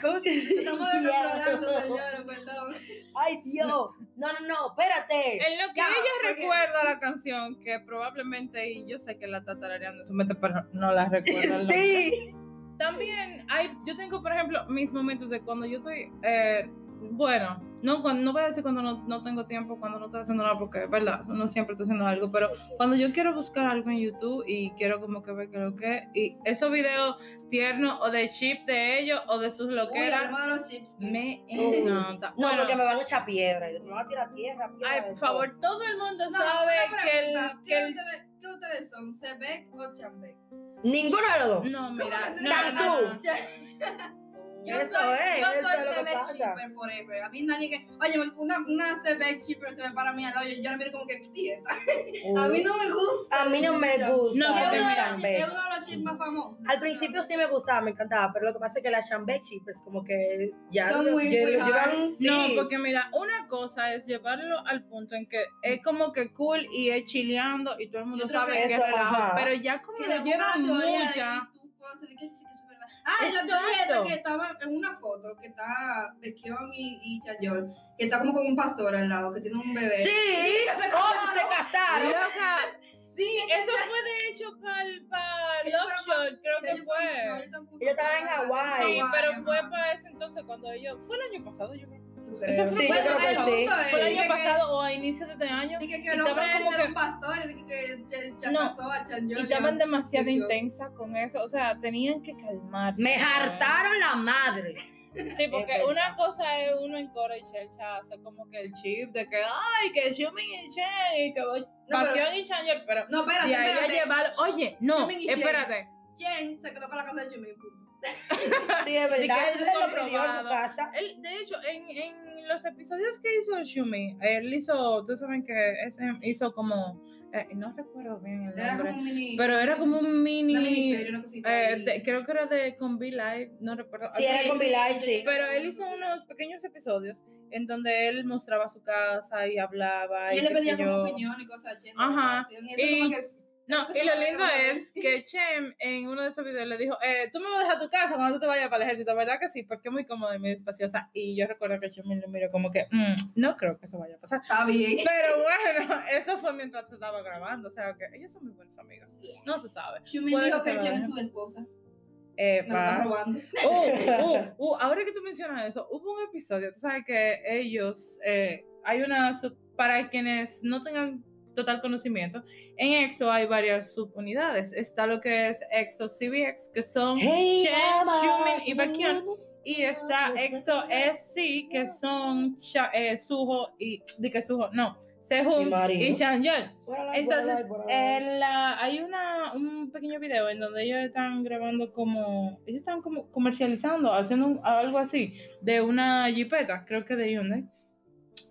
Speaker 5: ¿Cómo que
Speaker 4: Estamos descontrolando, señores, perdón.
Speaker 5: Ay, Dios. No, no, no, espérate.
Speaker 3: En lo que
Speaker 4: Ya,
Speaker 3: ella
Speaker 4: porque-
Speaker 3: recuerda la canción, que probablemente, y yo sé que la está tarareando en su mente, pero no la recuerda.
Speaker 5: Sí.
Speaker 3: También hay, yo tengo, por ejemplo, mis momentos de cuando yo estoy, eh, bueno, no, cuando, no voy a decir cuando no, no tengo tiempo, cuando no estoy haciendo nada, porque es verdad, uno siempre está haciendo algo, pero cuando yo quiero buscar algo en YouTube y quiero como que ver qué es lo que es, y esos videos tiernos o de chip de ellos o de sus
Speaker 4: Uy,
Speaker 3: loqueras,
Speaker 4: hablemos de los chips.
Speaker 3: me
Speaker 5: Uy.
Speaker 3: encanta.
Speaker 5: No,
Speaker 3: Bueno,
Speaker 5: porque me van a echar piedra. y Me van a tirar piedra.
Speaker 3: Ay,
Speaker 5: de
Speaker 3: por
Speaker 5: todo.
Speaker 3: favor, todo el mundo
Speaker 4: No,
Speaker 3: sabe que el, que
Speaker 4: ¿Qué,
Speaker 3: el-
Speaker 4: ustedes, ¿Qué ustedes son? ¿Sebek o Chambek?
Speaker 5: Ninguno de los dos.
Speaker 3: No, mira,
Speaker 4: que
Speaker 3: no, No.
Speaker 4: Yo
Speaker 5: Eso
Speaker 4: soy,
Speaker 5: es,
Speaker 4: yo
Speaker 5: eso
Speaker 4: soy
Speaker 5: pasa.
Speaker 4: Shipper forever. A mí nadie que. Oye, una, una Sebek Shipper se me para a mí al lado. Yo, yo la miro como que. "Tieta". A mí no me gusta.
Speaker 5: A mí no me gusta.
Speaker 3: No,
Speaker 4: es
Speaker 3: porque
Speaker 4: uno, de
Speaker 3: mira,
Speaker 4: los, chips- es uno de los chips más famosos.
Speaker 5: Al principio sí me gustaba, me encantaba, pero lo que pasa es que la Chambechi, pues como que ya
Speaker 4: Son muy- hard.
Speaker 5: sí.
Speaker 3: No, porque mira, una cosa es llevarlo al punto en que es como que cool y es chileando y todo el mundo
Speaker 4: Yo
Speaker 3: sabe
Speaker 4: que
Speaker 3: que es relajo, pero ya como
Speaker 4: que
Speaker 3: lo llevan mucha.
Speaker 4: cosas que que es. Ah, y la esta que estaba en una foto que está de Kion y, y Chayol, que está como con un pastor al lado, que tiene un bebé.
Speaker 5: Sí,
Speaker 4: que se
Speaker 5: oh, se casaron.
Speaker 3: Loca, Sí, eso fue de hecho para
Speaker 4: Que
Speaker 3: Love Shore, creo que
Speaker 4: no,
Speaker 3: fue.
Speaker 4: ellos tampoco
Speaker 5: Ellos estaban en
Speaker 4: fueron a-
Speaker 5: Hawái.
Speaker 3: Sí, pero fue para ese entonces cuando ellos. Fue el año pasado, yo creo.
Speaker 4: Creo.
Speaker 3: Eso fue
Speaker 5: Sí,
Speaker 4: bueno,
Speaker 5: que
Speaker 4: el
Speaker 5: sí.
Speaker 4: punto es
Speaker 3: Fue el año
Speaker 4: que-
Speaker 3: pasado o a inicios de este año.
Speaker 4: Dije que
Speaker 3: y
Speaker 4: el hombre
Speaker 3: estaban como
Speaker 4: era
Speaker 3: que-
Speaker 4: un pastor y dije que Ch- Ch-
Speaker 3: No.
Speaker 4: casó a Chan
Speaker 3: Y estaban demasiado intensas con eso. O sea, tenían que calmarse.
Speaker 5: Me hartaron la madre.
Speaker 3: Sí, porque una cosa es uno en coro y Chelcha hace como que el chip de que, ay, que Xiumin y Chen, y que voy.
Speaker 4: pero-
Speaker 3: Baekhyun y Changer, pero.
Speaker 4: No, espérate,
Speaker 3: a
Speaker 4: espérate.
Speaker 3: llevar. Oye, no,
Speaker 4: y
Speaker 3: espérate.
Speaker 4: Chen se quedó con la casa de Xiumin. punto.
Speaker 5: Sí, es verdad. Él se lo pidió en su
Speaker 3: comprobado.
Speaker 5: casa.
Speaker 3: Él, de hecho, en, en los episodios que hizo Shumi, él hizo, ustedes saben que ese hizo como, eh, no recuerdo bien el
Speaker 4: Era
Speaker 3: nombre,
Speaker 4: como un mini.
Speaker 3: pero era como un mini,
Speaker 4: Una miniserie, una cosita.
Speaker 3: eh, de- creo que era de con Be Live, no recuerdo.
Speaker 5: Sí, era con
Speaker 4: yo
Speaker 5: sí.
Speaker 3: Pero él hizo unos pequeños episodios en donde él mostraba su casa y hablaba.
Speaker 4: Y él le pedía como opinión y cosas
Speaker 3: Ajá.
Speaker 4: eso
Speaker 3: Y-
Speaker 4: como que.
Speaker 3: No, y lo lindo es que Chem en uno de esos videos le dijo, eh, tú me vas a dejar tu casa cuando tú te vayas para el ejército, ¿verdad que sí? Porque es muy cómoda y muy espaciosa. Y yo recuerdo que Chem lo miró como que, "Mm, no creo que eso vaya a pasar.
Speaker 4: Está bien.
Speaker 3: Pero bueno, eso fue mientras se estaba grabando, o sea que ellos son muy buenos amigos. No se sabe. Puede
Speaker 4: dijo
Speaker 3: que vaya.
Speaker 4: es su esposa.
Speaker 3: Eh,
Speaker 4: Me lo está
Speaker 3: pa-
Speaker 4: robando.
Speaker 3: Uh, uh, uh, ahora que tú mencionas eso, hubo un episodio, tú sabes que ellos, eh, hay una, para quienes no tengan total conocimiento, en EXO hay varias subunidades. Está lo que es EXO CBX, que son
Speaker 5: Hey,
Speaker 3: Chen. Xiumin y Baekhyun. Y está EXO SC, que son Cha- eh, Suho y, de que Suho, no,
Speaker 5: Y
Speaker 3: Sehun y.
Speaker 5: Por ahí,
Speaker 3: Entonces, en la- hay una, un pequeño video en donde ellos están grabando como, ellos están como comercializando, haciendo un- algo así, de una jipeta, creo que de Hyundai,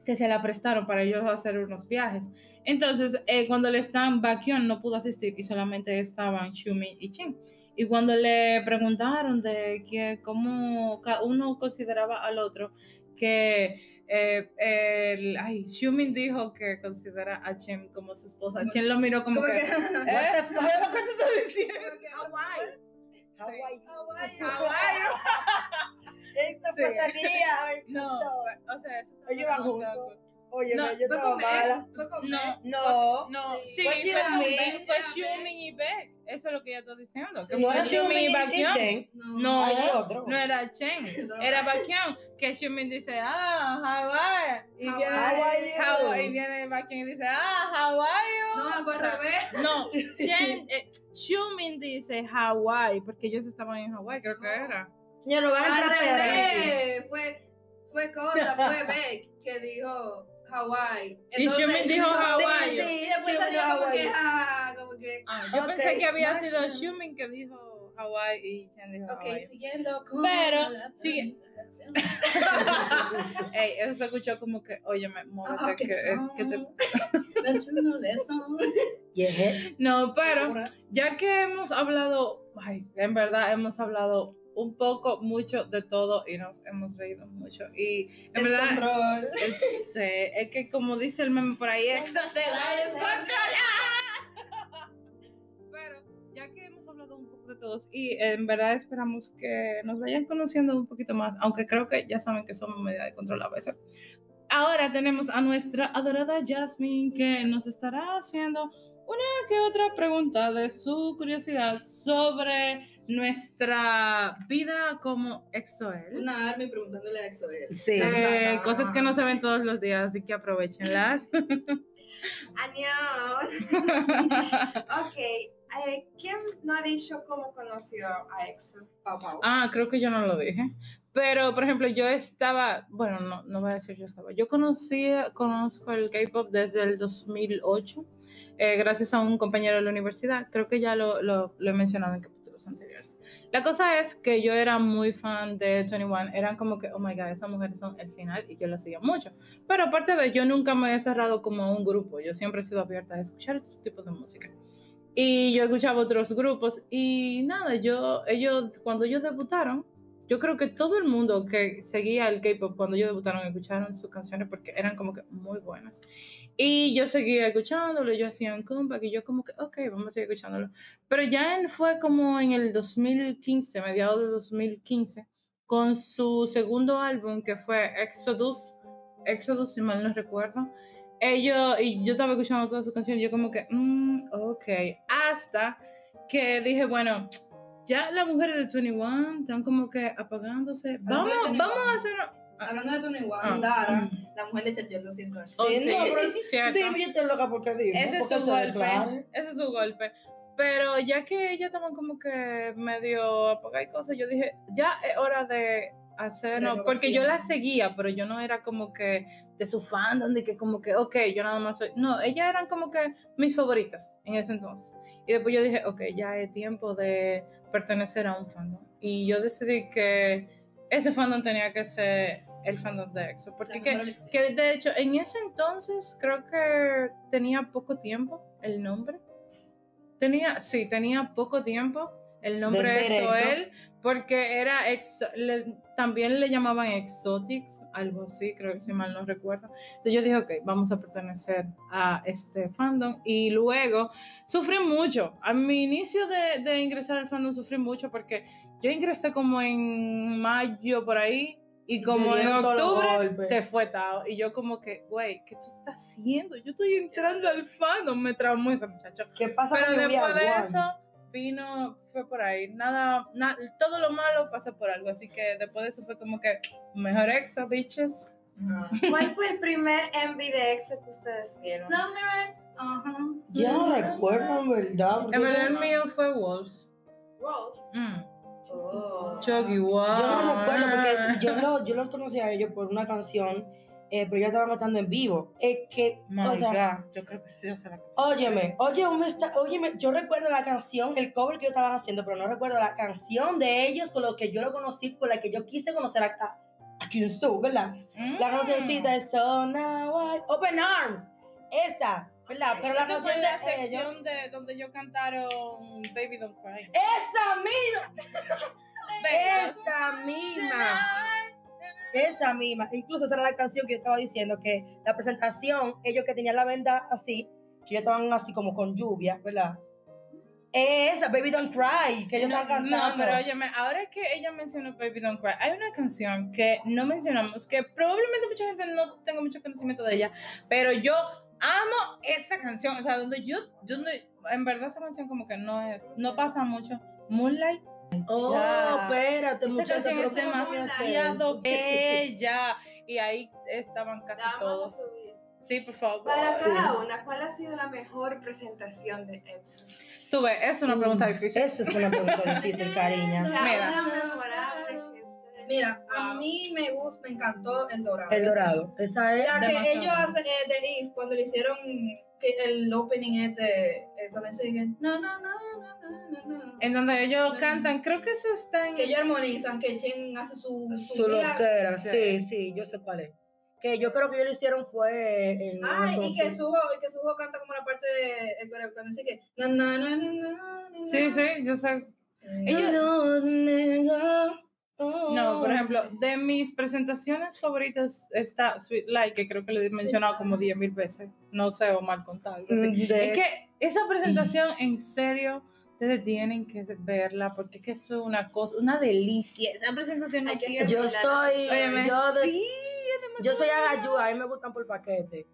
Speaker 3: que se la prestaron para ellos hacer unos viajes. Entonces, eh, cuando le están, Baekhyun no pudo asistir y solamente estaban Shumi y Chin. Y cuando le preguntaron de que cómo cada uno consideraba al otro, que eh, el, ay, Xiumin dijo que considera a Chen como su esposa. Chen lo miró como, que,
Speaker 4: que.
Speaker 3: ¿eh? ¿Qué tú estás diciendo?
Speaker 4: como que-
Speaker 5: Hawái. Esta
Speaker 3: Sí.
Speaker 5: pasadía.
Speaker 3: No, o sea, eso
Speaker 5: iban
Speaker 3: demasiado
Speaker 5: juntos. Oye,
Speaker 3: No,
Speaker 5: yo estaba mala.
Speaker 3: No.
Speaker 5: No.
Speaker 3: no,
Speaker 4: Sí.
Speaker 3: sí,
Speaker 5: Fue Xiumin
Speaker 3: y Beck. Eso es lo que ella está diciendo. Que
Speaker 4: Sí.
Speaker 5: No
Speaker 3: fue Xiumin y Baekhyun.
Speaker 5: Chen.
Speaker 3: No,
Speaker 5: otro.
Speaker 3: no era Chen, era Baekhyun. Que Xiumin dice, ah, Hawaii. Y
Speaker 4: Hawái.
Speaker 3: viene,
Speaker 5: Hawái.
Speaker 3: Hawái, y viene Baekhyun y dice, ah, Hawaii.
Speaker 4: No, fue al revés.
Speaker 3: No, Chen, eh, Xiumin dice Hawaii, porque ellos estaban en Hawaii, creo que
Speaker 4: No.
Speaker 3: era.
Speaker 5: Señor, no van a entrar
Speaker 4: revés. Fue, fue cosa, fue Beck que dijo Hawái.
Speaker 3: Y Xiumin dijo Hawái.
Speaker 4: Y después rió como
Speaker 5: Hawái.
Speaker 4: que, ah, como que.
Speaker 3: Ah, yo
Speaker 5: Ok,
Speaker 3: pensé que había
Speaker 5: más
Speaker 3: sido Xiumin que dijo Hawaii y Chen dijo
Speaker 4: Ok,
Speaker 3: Hawaii.
Speaker 4: siguiendo con
Speaker 3: Pero,
Speaker 4: la
Speaker 3: sigue. Ey, eso se escuchó como que, oye, me muévete,
Speaker 4: Ah,
Speaker 3: que,
Speaker 4: que son
Speaker 3: que te...
Speaker 5: Yeah.
Speaker 3: No, pero ya que hemos hablado, ay, en verdad hemos hablado un poco, mucho de todo y nos hemos reído mucho. Y en verdad, es, eh, es que como dice el meme por ahí, esto se va a descontrolar. Pero ya que hemos hablado un poco de todos y en verdad esperamos que nos vayan conociendo un poquito más, aunque creo que ya saben que somos media de control a veces. Ahora tenemos a nuestra adorada Jasmine que nos estará haciendo una que otra pregunta de su curiosidad sobre nuestra vida como EXO-L.
Speaker 4: Una army preguntándole a Exoel.
Speaker 5: Sí.
Speaker 3: Eh, cosas que no se ven todos los días, así que aprovechenlas.
Speaker 6: Ok. eh, ¿Quién no ha dicho cómo conoció a EXO?
Speaker 3: Ah, creo que yo no lo dije. Pero, por ejemplo, yo estaba, bueno, no, no voy a decir yo estaba, yo conocí, conozco el K-Pop desde el 2008, eh, gracias a un compañero de la universidad. Creo que ya lo, lo, lo he mencionado en anteriores. La cosa es que yo era muy fan de 21, eran como que, oh my god, esas mujeres son el final y yo las seguía mucho. Pero aparte de yo nunca me he cerrado como a un grupo, yo siempre he sido abierta a escuchar estos tipos de música. Y yo escuchaba otros grupos y nada, yo, ellos, cuando ellos debutaron, yo creo que todo el mundo que seguía el K-pop cuando ellos debutaron escucharon sus canciones porque eran como que muy buenas. Y yo seguía escuchándolo, yo hacía un comeback y yo como que, ok, vamos a seguir escuchándolo. Pero ya en- fue como en el 2015, mediados de 2015, con su segundo álbum que fue Exodus, Exodus si mal no recuerdo, ellos, y yo estaba escuchando todas sus canciones, yo como que, mm, ok, hasta que dije, bueno, ya las mujeres de 21 están como que apagándose, vamos, vamos
Speaker 4: 21.
Speaker 3: a hacer...
Speaker 4: Hablando de Tony One,
Speaker 3: Ah.
Speaker 4: Dara, la mujer de Chanel, lo siento así.
Speaker 3: Oh, sí,
Speaker 5: no, pero
Speaker 3: cierto.
Speaker 5: Dime, yo estoy loca porque dime.
Speaker 3: Ese es su golpe. Ese es su golpe. Pero ya que ellas estaban como que medio apagadas y cosas, yo dije, ya es hora de hacer, no, porque yo la seguía, pero yo no era como que de su fandom, de que como que, ok, yo nada más soy, no, ellas eran como que mis favoritas en ese entonces. Y después yo dije, ok, ya es tiempo de pertenecer a un fandom. Y yo decidí que ese fandom tenía que ser el fandom de EXO, porque que, que de hecho en ese entonces creo que tenía poco tiempo el nombre. Tenía, sí, tenía poco tiempo el nombre
Speaker 5: De ser
Speaker 3: Exoel, porque era exo- le- también le llamaban Exotics, algo así, creo que si mal no recuerdo. Entonces yo dije, ok, vamos a pertenecer a este fandom. Y luego sufrí mucho. A mi inicio de, de ingresar al fandom sufrí mucho porque yo ingresé como en mayo por ahí. Y como en octubre se fue Tao. Y yo como que, güey, ¿qué tú estás haciendo? Yo estoy entrando al fandom. Me traumó ese muchacho.
Speaker 5: ¿Qué pasa
Speaker 3: Pero
Speaker 5: con
Speaker 3: después de
Speaker 5: One?
Speaker 3: eso, vino, fue por ahí. Nada, na- todo lo malo pasa por algo. Así que después de eso fue como que, mejor exo, bitches.
Speaker 4: Ah.
Speaker 6: ¿Cuál fue el primer MV de EXO que ustedes vieron?
Speaker 4: Number one. Ajá.
Speaker 5: Yo no recuerdo, en verdad.
Speaker 3: En verdad el mío fue Wolf.
Speaker 6: Rose.
Speaker 3: Mm.
Speaker 6: Oh.
Speaker 3: Chucky, wow.
Speaker 5: Yo no recuerdo porque yo lo, yo lo conocí a ellos por una canción, eh, pero ya estaban cantando en vivo. Es que,
Speaker 3: My
Speaker 5: o sea,
Speaker 3: God, yo creo que sí, yo sé la canción.
Speaker 5: óyeme, oye, me está- óyeme, yo recuerdo la canción, el cover que ellos estaban haciendo, pero no recuerdo la canción de ellos con lo que yo lo conocí, con la que yo quise conocer a, a, a Kyunsu, ¿verdad? La
Speaker 3: Mm.
Speaker 5: cancioncita es So Now I... Open Arms, esa, ¿verdad? Pero la
Speaker 3: Esa fue
Speaker 5: canción
Speaker 3: la
Speaker 5: de ellos...
Speaker 3: sección de donde ellos cantaron Baby Don't Cry.
Speaker 5: ¡Esa misma! ¡Esa misma! Esa misma. Incluso esa era la canción que yo estaba diciendo, que la presentación, ellos que tenían la venda así, que ellos estaban así como con lluvia, ¿verdad? Esa, Baby Don't Cry, que ellos
Speaker 3: No, no,
Speaker 5: cantando.
Speaker 3: pero óyeme, ahora que ella mencionó Baby Don't Cry, hay una canción que no mencionamos, que probablemente mucha gente no tenga mucho conocimiento de ella, pero yo amo esa canción, o sea, donde yo, yo no- en verdad esa canción como que no es, no pasa mucho. Moonlight,
Speaker 5: Oh,
Speaker 3: Ya.
Speaker 5: espérate,
Speaker 3: esa
Speaker 5: muchacha,
Speaker 3: canción es
Speaker 5: ¿cómo tú me haces
Speaker 3: demasiado bella, y ahí estaban casi
Speaker 6: a
Speaker 3: todos. Sí, por favor.
Speaker 6: Para
Speaker 5: Sí.
Speaker 6: cada una, ¿cuál ha sido la mejor presentación de EXO?
Speaker 3: Tú ves, es una pregunta difícil.
Speaker 5: Esa es una pregunta difícil, cariña.
Speaker 6: La
Speaker 3: Mira.
Speaker 4: a mí me gusta, me encantó el dorado.
Speaker 5: El dorado. Esa es.
Speaker 4: La que
Speaker 3: Demasiado.
Speaker 4: ellos hacen eh, de If cuando le hicieron que el opening este, eh, cuando siguen, no, no, no, no, no, no, no.
Speaker 3: En donde ellos cantan, creo que eso está en...
Speaker 4: que ellos armonizan, que Chen hace su, su,
Speaker 5: Su loquera,
Speaker 3: Sí.
Speaker 5: sí, yo sé cuál es. Que yo creo que ellos lo hicieron fue en.
Speaker 4: Ay,
Speaker 5: en
Speaker 4: y que. Suho, y que Suho canta como la parte de cuando dice que no, no, no, no, no, no,
Speaker 3: Sí,
Speaker 4: no.
Speaker 3: sí, yo sé.
Speaker 4: Eh,
Speaker 3: Ellos-
Speaker 5: No, nega, oh.
Speaker 3: No, por ejemplo, de mis presentaciones favoritas está Sweet Light, que creo que le he mencionado como 10 mil veces. No sé, o mal contado. así.
Speaker 5: Mm, de-
Speaker 3: Es que esa presentación, en serio, ustedes tienen que verla, porque es que eso es una cosa, una delicia. Esa presentación no
Speaker 5: Yo soy.
Speaker 3: Óyeme,
Speaker 5: yo, de-
Speaker 3: sí,
Speaker 5: yo soy agayúa, a mí me gustan por paquete.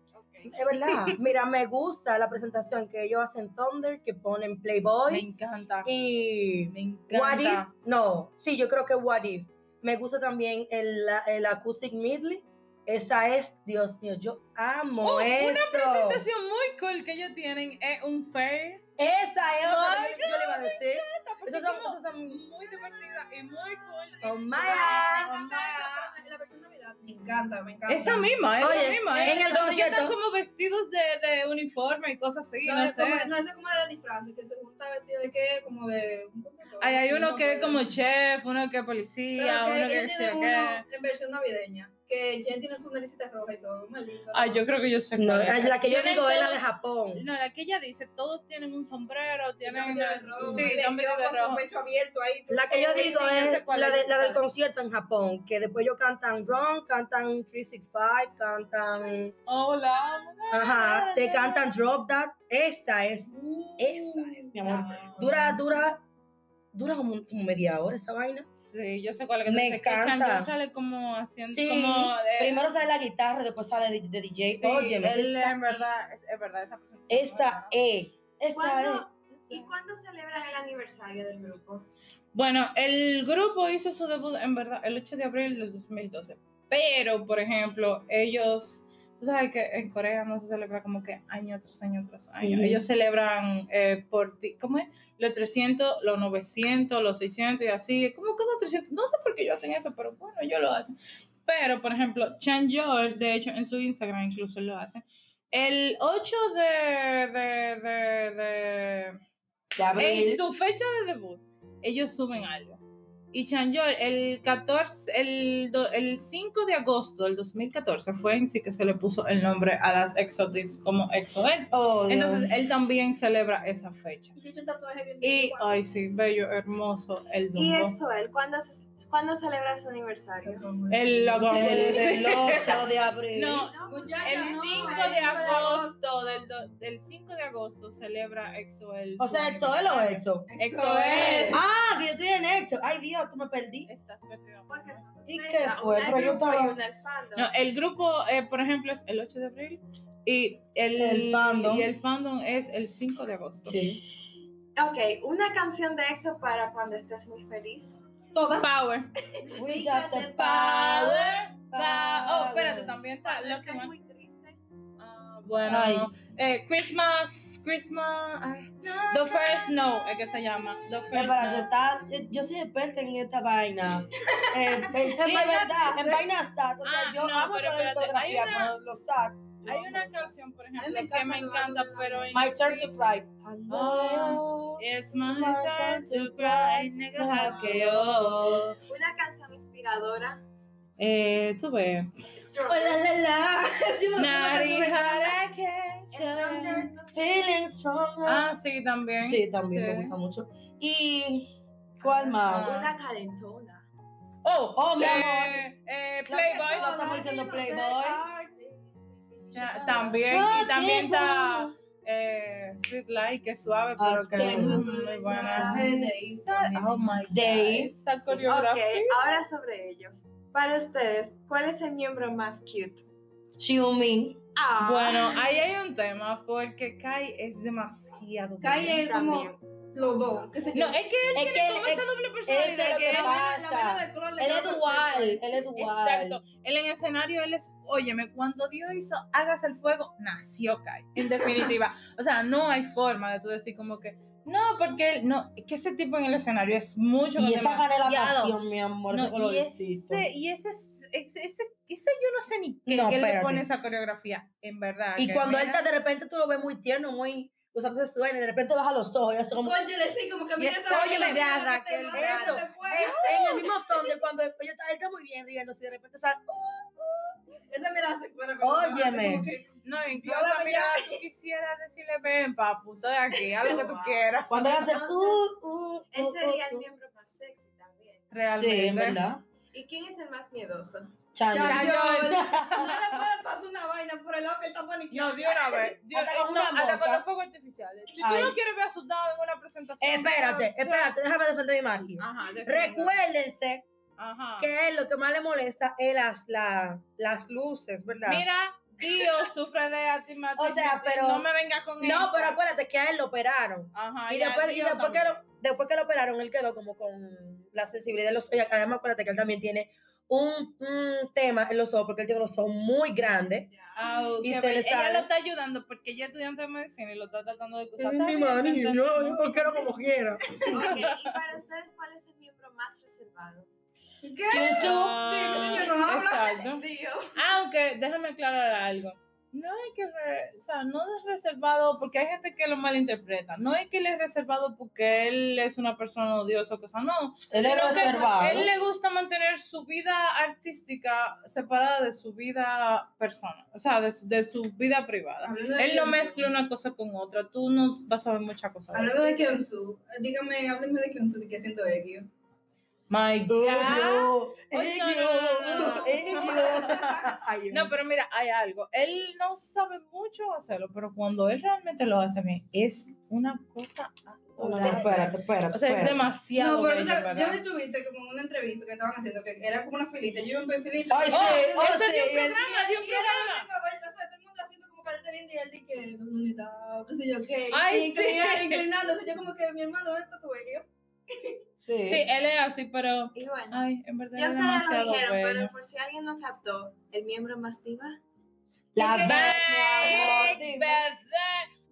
Speaker 5: Es verdad. Mira, me gusta la presentación que ellos hacen Thunder, que ponen
Speaker 3: me
Speaker 5: Playboy
Speaker 3: encanta.
Speaker 5: y
Speaker 3: Me
Speaker 5: What If.
Speaker 3: encanta.
Speaker 5: No, sí, yo creo que What If. Me gusta también el, el Acoustic Medley. Esa es, Dios mío, yo amo
Speaker 3: Oh,
Speaker 5: eso.
Speaker 3: Una presentación muy cool que ellos tienen es un fair.
Speaker 5: Esa es otra
Speaker 3: My
Speaker 5: que yo le iba a decir. Esas son,
Speaker 3: como muy y muy cool.
Speaker 5: Oh, my
Speaker 4: Me encanta esa, pero la, la versión Navidad me encanta, me encanta.
Speaker 3: Esa misma, esa
Speaker 5: Oye,
Speaker 3: misma.
Speaker 5: en el concierto-
Speaker 3: están como vestidos de, de uniforme y cosas así,
Speaker 4: No,
Speaker 3: no,
Speaker 4: es
Speaker 3: sé.
Speaker 4: como, no, es como de disfraz, que se junta vestido de qué, como de...
Speaker 3: Ay, hay uno
Speaker 4: no
Speaker 3: que es como chef, uno que es policía,
Speaker 4: que
Speaker 3: uno que
Speaker 4: uno en versión navideña, que Jen tiene su naricita roja y todo, muy lindo.
Speaker 3: Ay, yo creo que yo sé
Speaker 5: No,
Speaker 3: cuál es.
Speaker 5: la que yo digo es la de Japón.
Speaker 3: No, la que ella dice, todos tienen un sombrero, tienen...
Speaker 4: de rojo,
Speaker 3: Sí, de rojo.
Speaker 4: pecho abierto ahí.
Speaker 5: La que yo digo
Speaker 3: sí, yo sé
Speaker 5: es la, de, la del concierto en Japón, que después ellos cantan Run, cantan 365, cantan...
Speaker 3: Hola.
Speaker 5: Ajá, te cantan Drop That. Esa es, esa es, mi amor. Dura, dura dura como, como media hora esa vaina.
Speaker 3: Sí, yo sé cuál es que
Speaker 5: Me
Speaker 3: dice que
Speaker 5: encanta.
Speaker 3: Chanyeol sale como haciendo
Speaker 5: Sí,
Speaker 3: como de-
Speaker 5: primero sale la guitarra, después sale de, de DJ.
Speaker 3: Sí,
Speaker 5: Oye,
Speaker 3: él
Speaker 5: esa,
Speaker 3: en verdad, es, es verdad, esa presentación.
Speaker 5: esa es, esa es.
Speaker 6: ¿Cuándo- ¿Y cuándo celebran el aniversario del grupo?
Speaker 3: Bueno, el grupo hizo su debut en verdad el 8 de abril del 2012. Pero, por ejemplo, ellos, tú sabes que en Corea no se celebra como que año tras año tras año. Ellos celebran por por, ti- ¿cómo es? Los 300, los 900, los 600 y así. Como cada 300. No sé por qué ellos hacen eso, pero bueno, ellos lo hacen. Pero, por ejemplo, Chanyeol, de hecho, en su Instagram incluso lo hace. El 8 de, de, de, de
Speaker 5: De abril.
Speaker 3: en su fecha de debut, ellos suben algo. Y Chanyeol, el 14, el, do- el 5 de agosto del 2014 fue en sí que se le puso el nombre a las Exotics como EXO-L.
Speaker 5: Oh, Dios.
Speaker 3: Entonces, él también celebra esa fecha.
Speaker 4: Y un tatuaje bien
Speaker 3: Y, ay, sí, bello, hermoso, el
Speaker 6: ¿Y
Speaker 3: Dumbo.
Speaker 6: EXO-L? ¿Cuándo, se- ¿Cuándo celebra su aniversario?
Speaker 3: El,
Speaker 5: el,
Speaker 3: decir.
Speaker 5: el 8 de abril.
Speaker 3: No,
Speaker 4: Muchacha,
Speaker 3: el
Speaker 4: no,
Speaker 3: 5
Speaker 4: el
Speaker 3: de
Speaker 4: 5
Speaker 3: agosto, del, do- del 5 de agosto celebra EXO-L.
Speaker 5: O sea, ¿Exo él o. Exo?
Speaker 3: EXO-L.
Speaker 5: Ah, que yo estoy en Exo. Ay, Dios, tú me perdí.
Speaker 3: Estás perdido.
Speaker 6: Porque son dos
Speaker 5: ¿Y qué fue? Pero yo estaba-.
Speaker 3: No, el grupo, eh, por ejemplo, es el 8 de abril y el,
Speaker 5: El fandom.
Speaker 3: y el fandom es el 5 de agosto.
Speaker 5: Sí.
Speaker 6: Ok, una canción de EXO para cuando estés muy feliz.
Speaker 4: Todas.
Speaker 3: Power.
Speaker 5: We got the
Speaker 3: Power.
Speaker 5: power.
Speaker 3: Oh, espérate, también está lo que más.
Speaker 6: muy triste.
Speaker 3: Ah, bueno,
Speaker 5: Ay.
Speaker 3: eh, Christmas, Christmas, ay, The First No, es que se llama. The First
Speaker 5: Espérate,
Speaker 3: No.
Speaker 5: está- eh, yo soy experta en esta vaina. Eh, eh, sí, es verdad, en vainas SAT. O sea,
Speaker 3: Ah,
Speaker 5: yo
Speaker 3: no,
Speaker 5: amo
Speaker 3: pero
Speaker 5: la
Speaker 3: una-
Speaker 5: pero los SAT.
Speaker 3: Hay una canción, por ejemplo,
Speaker 4: me
Speaker 3: que me
Speaker 4: encanta
Speaker 3: pero
Speaker 5: My turn to cry.
Speaker 3: Oh, It's my turn to cry, nigga, que yo.
Speaker 6: Una canción inspiradora.
Speaker 3: Eh, tú ves.
Speaker 4: Oh, la, la, la. Yo no sé.
Speaker 5: Feeling stronger.
Speaker 3: Ah, sí, también.
Speaker 5: sí, también me gusta mucho. ¿Y cuál más?
Speaker 3: Ah.
Speaker 6: Una calentona.
Speaker 3: Oh,
Speaker 5: Oh, mi
Speaker 3: eh,
Speaker 5: amor.
Speaker 3: eh, Playboy.
Speaker 5: estamos diciendo Playboy.
Speaker 3: Ya, también, y también está eh, Sweet Light, que es suave,
Speaker 5: Ah,
Speaker 3: pero que
Speaker 4: Que
Speaker 3: es muy buena. Oh my god,
Speaker 5: Dave.
Speaker 3: esa
Speaker 6: Ok,
Speaker 3: coreografía.
Speaker 6: ahora sobre ellos. Para ustedes, ¿cuál es el miembro más cute?
Speaker 5: Xiaomi.
Speaker 6: Ah,
Speaker 3: Bueno, ahí hay un tema porque Kai es demasiado.
Speaker 4: Kai es como
Speaker 6: también.
Speaker 4: Los dos. ¿Qué sé yo?
Speaker 3: No, es que él
Speaker 5: Es
Speaker 3: tiene
Speaker 5: que
Speaker 3: como
Speaker 5: él-
Speaker 3: esa doble
Speaker 5: eso
Speaker 3: personalidad
Speaker 5: es
Speaker 3: que
Speaker 5: que
Speaker 3: él-
Speaker 4: la del color le
Speaker 5: Él es dual, él es dual.
Speaker 3: Exacto. Él en escenario, él es, óyeme, cuando Dios hizo Hagas el fuego, nació Kai, en definitiva. o sea, no hay forma de tú decir como que, no, porque él, no, es que ese tipo en el escenario es mucho
Speaker 5: Y esa la pasión, mi amor,
Speaker 3: No,
Speaker 5: ese
Speaker 3: y ese, y ese, ese, ese, ese yo no sé ni qué,
Speaker 5: No,
Speaker 3: qué le pone esa coreografía, en verdad.
Speaker 5: Y
Speaker 3: que
Speaker 5: cuando él
Speaker 3: mira,
Speaker 5: está de repente tú lo ves muy tierno, muy usando su vaina, y de repente baja los ojos y hace como
Speaker 4: Cónchale, sí, como que mira
Speaker 3: esa
Speaker 4: vaina,
Speaker 3: oye,
Speaker 4: lo que eso
Speaker 5: en, el mismo tono de cuando él, él está, él está muy bien riéndose y de repente sale,
Speaker 4: Esa mirada se fuera
Speaker 5: Óyeme.
Speaker 4: como que-
Speaker 3: No, incluso mira, tú quisieras decirle, ven, papu, estoy aquí, haz lo que tú quieras.
Speaker 5: cuando él hace uh, uh,
Speaker 6: Él
Speaker 5: uh,
Speaker 6: sería el
Speaker 5: uh, uh.
Speaker 6: miembro más sexy también.
Speaker 3: Realmente.
Speaker 5: Sí, verdad.
Speaker 6: ¿Y quién es el más miedoso?
Speaker 4: Yo- no le puede pasar una vaina por el lado que está paniqueado.
Speaker 3: No, de una vez. De-
Speaker 5: Hasta con
Speaker 3: no,
Speaker 5: una
Speaker 3: hasta con
Speaker 5: boca.
Speaker 3: los fuegos artificiales. Si
Speaker 5: Ay.
Speaker 3: tú no quieres ver asustado en una presentación.
Speaker 5: Espérate,
Speaker 3: o sea-
Speaker 5: espérate, déjame defender mi marido.
Speaker 3: Ajá.
Speaker 5: Recuérdense
Speaker 3: Ajá.
Speaker 5: que él lo que más le molesta es las, la- las luces, ¿verdad?
Speaker 3: Mira, Dios sufre de astigmatismo.
Speaker 5: O sea, pero-
Speaker 3: No me venga con
Speaker 5: no,
Speaker 3: esa.
Speaker 5: pero acuérdate que a él lo operaron.
Speaker 3: Ajá,
Speaker 5: Y
Speaker 3: a
Speaker 5: después, y después, que lo, después que lo operaron, él quedó como con la sensibilidad de los ojos. Y Además, acuérdate que él también tiene un, un tema en los ojos, porque él tiene los ojos muy grandes.
Speaker 3: Ah,
Speaker 5: y se
Speaker 3: pero
Speaker 5: le
Speaker 3: ella lo está ayudando porque ella es estudiante de medicina y lo está tratando de.
Speaker 5: Es mi marido, yo, yo lo quiero como quiera.
Speaker 6: Ok, y para ustedes, ¿cuál es el miembro más reservado?
Speaker 4: ¿Qué?
Speaker 3: Ah, exacto.
Speaker 6: Dios.
Speaker 3: Aunque, déjame aclarar algo. No es que, re- o sea, no es reservado porque hay gente que lo malinterpreta. No es que él es reservado porque él es una persona odiosa o cosa, no.
Speaker 5: Él es reservado.
Speaker 3: él le gusta mantener su vida artística separada de su vida persona, o sea, de su, de su vida privada.
Speaker 4: Hablando de
Speaker 3: Él no
Speaker 4: Kyunsu.
Speaker 3: mezcla una cosa con otra. Tú no vas a ver muchas cosas. de.
Speaker 4: Hablando de Kyunsu, dígame, háblenme de Kyunsu, de que siento Egio.
Speaker 3: My God. Oye, no, pero mira, hay algo. Él no sabe mucho hacerlo, pero cuando él realmente lo hace bien, es una cosa adorable.
Speaker 5: Espérate, espérate.
Speaker 3: O sea, es demasiado
Speaker 4: No, pero tú
Speaker 3: bello,
Speaker 4: te,
Speaker 3: ¿verdad?
Speaker 4: yo sí tuviste como una entrevista que estaban haciendo que era como una filita. Yo iba en filita.
Speaker 5: Ay, sí,
Speaker 3: Oh,
Speaker 5: oh,
Speaker 3: eso
Speaker 5: sí,
Speaker 3: dio un programa, dio un programa.
Speaker 4: o sea, todo el mundo haciendo como y él que bonita, qué sé yo qué.
Speaker 3: Ay,
Speaker 4: y
Speaker 3: sí.
Speaker 4: inclinándose, yo como que mi hermano esto tuve que yo.
Speaker 5: Sí.
Speaker 3: Sí, él es así, pero.
Speaker 6: Y bueno,
Speaker 3: Ay, en verdad
Speaker 6: ya
Speaker 3: es
Speaker 6: ustedes lo
Speaker 3: demasiado
Speaker 6: dijeron,
Speaker 3: bello.
Speaker 6: pero por si alguien no captó, el miembro más diva.
Speaker 5: La
Speaker 4: ¿Y qué-
Speaker 5: Beth, mi amor,
Speaker 3: Big.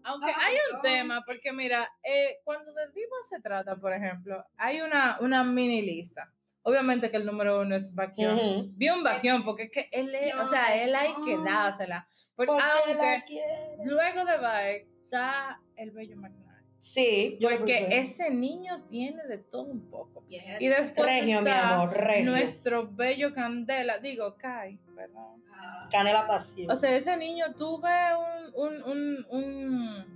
Speaker 3: Aunque hay un tema, porque mira, eh, cuando de diva se trata, por ejemplo, hay una, una mini lista. Obviamente que el número uno es Baquión.
Speaker 5: Ujú.
Speaker 3: Vi un Baquión porque es que él es, o sea, él hay que dársela. Porque,
Speaker 5: Porque
Speaker 3: aunque luego de Baek está el bello McNally.
Speaker 5: Sí, yo
Speaker 3: Porque
Speaker 5: pensé.
Speaker 3: ese niño tiene de todo un poco.
Speaker 4: Yeah.
Speaker 3: Y después
Speaker 5: Regio, mi
Speaker 3: está
Speaker 5: amor, regio.
Speaker 3: nuestro bello Candela, digo, Kai, perdón.
Speaker 4: Ah,
Speaker 5: Canela pasiva.
Speaker 3: O sea, ese niño tuve un, un, un, un,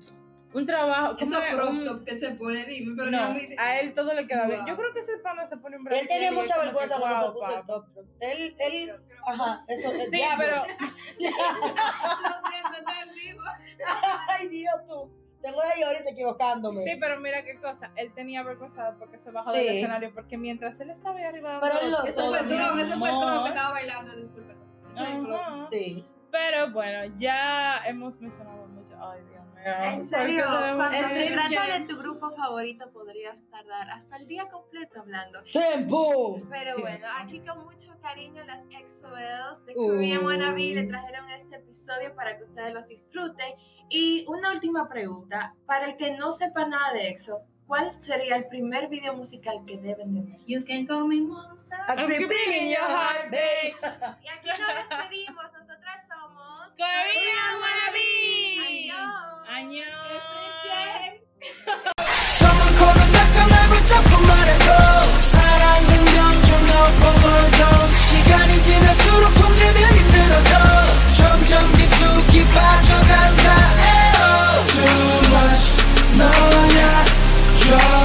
Speaker 3: un trabajo.
Speaker 4: Esos
Speaker 3: ¿cómo es?
Speaker 4: crop
Speaker 3: Un-
Speaker 4: top que se pone, dime, pero
Speaker 3: no,
Speaker 4: no, a
Speaker 3: él todo le queda bien. Yo creo que ese pana se pone un brazo.
Speaker 5: él tenía mucha vergüenza cuando se puso el top. Él, él, ajá, eso es
Speaker 3: Sí, pero
Speaker 4: Lo siento, está en vivo.
Speaker 5: Ay, Dios, tú. Tengo ahí ahorita equivocándome.
Speaker 3: sí, pero mira qué cosa. Él tenía vergüenza porque se bajó
Speaker 5: Sí.
Speaker 3: del escenario. Porque mientras él estaba ahí arriba.
Speaker 5: Pero él lo-
Speaker 4: Eso fue el clon, eso fue el clon que estaba bailando, disculpen. Eso fue el clon.
Speaker 3: Ajá.
Speaker 5: Sí.
Speaker 3: Pero bueno, ya hemos mencionado mucho. Ay, Dios.
Speaker 6: En serio,
Speaker 3: ¿Por qué debemos-
Speaker 6: cuando se trata de tu grupo favorito podrías tardar hasta el día completo hablando.
Speaker 5: ¡Tiempo!
Speaker 6: Pero
Speaker 3: Sí.
Speaker 6: bueno, aquí con mucho cariño las EXO-Ls de
Speaker 5: Uh.
Speaker 6: Korean Wannabe le trajeron este episodio para que ustedes los disfruten. Y una última pregunta, para el que no sepa nada de EXO, ¿cuál sería el primer video musical que deben de ver?
Speaker 4: You can call me monster.
Speaker 5: A creeping in your heart, babe.
Speaker 6: Y aquí nos despedimos, nosotras somos
Speaker 3: Korean Wannabe. 안녕.
Speaker 2: 시간이 지날수록 통제는 힘들어져. 점점 no, yeah, 너야 y o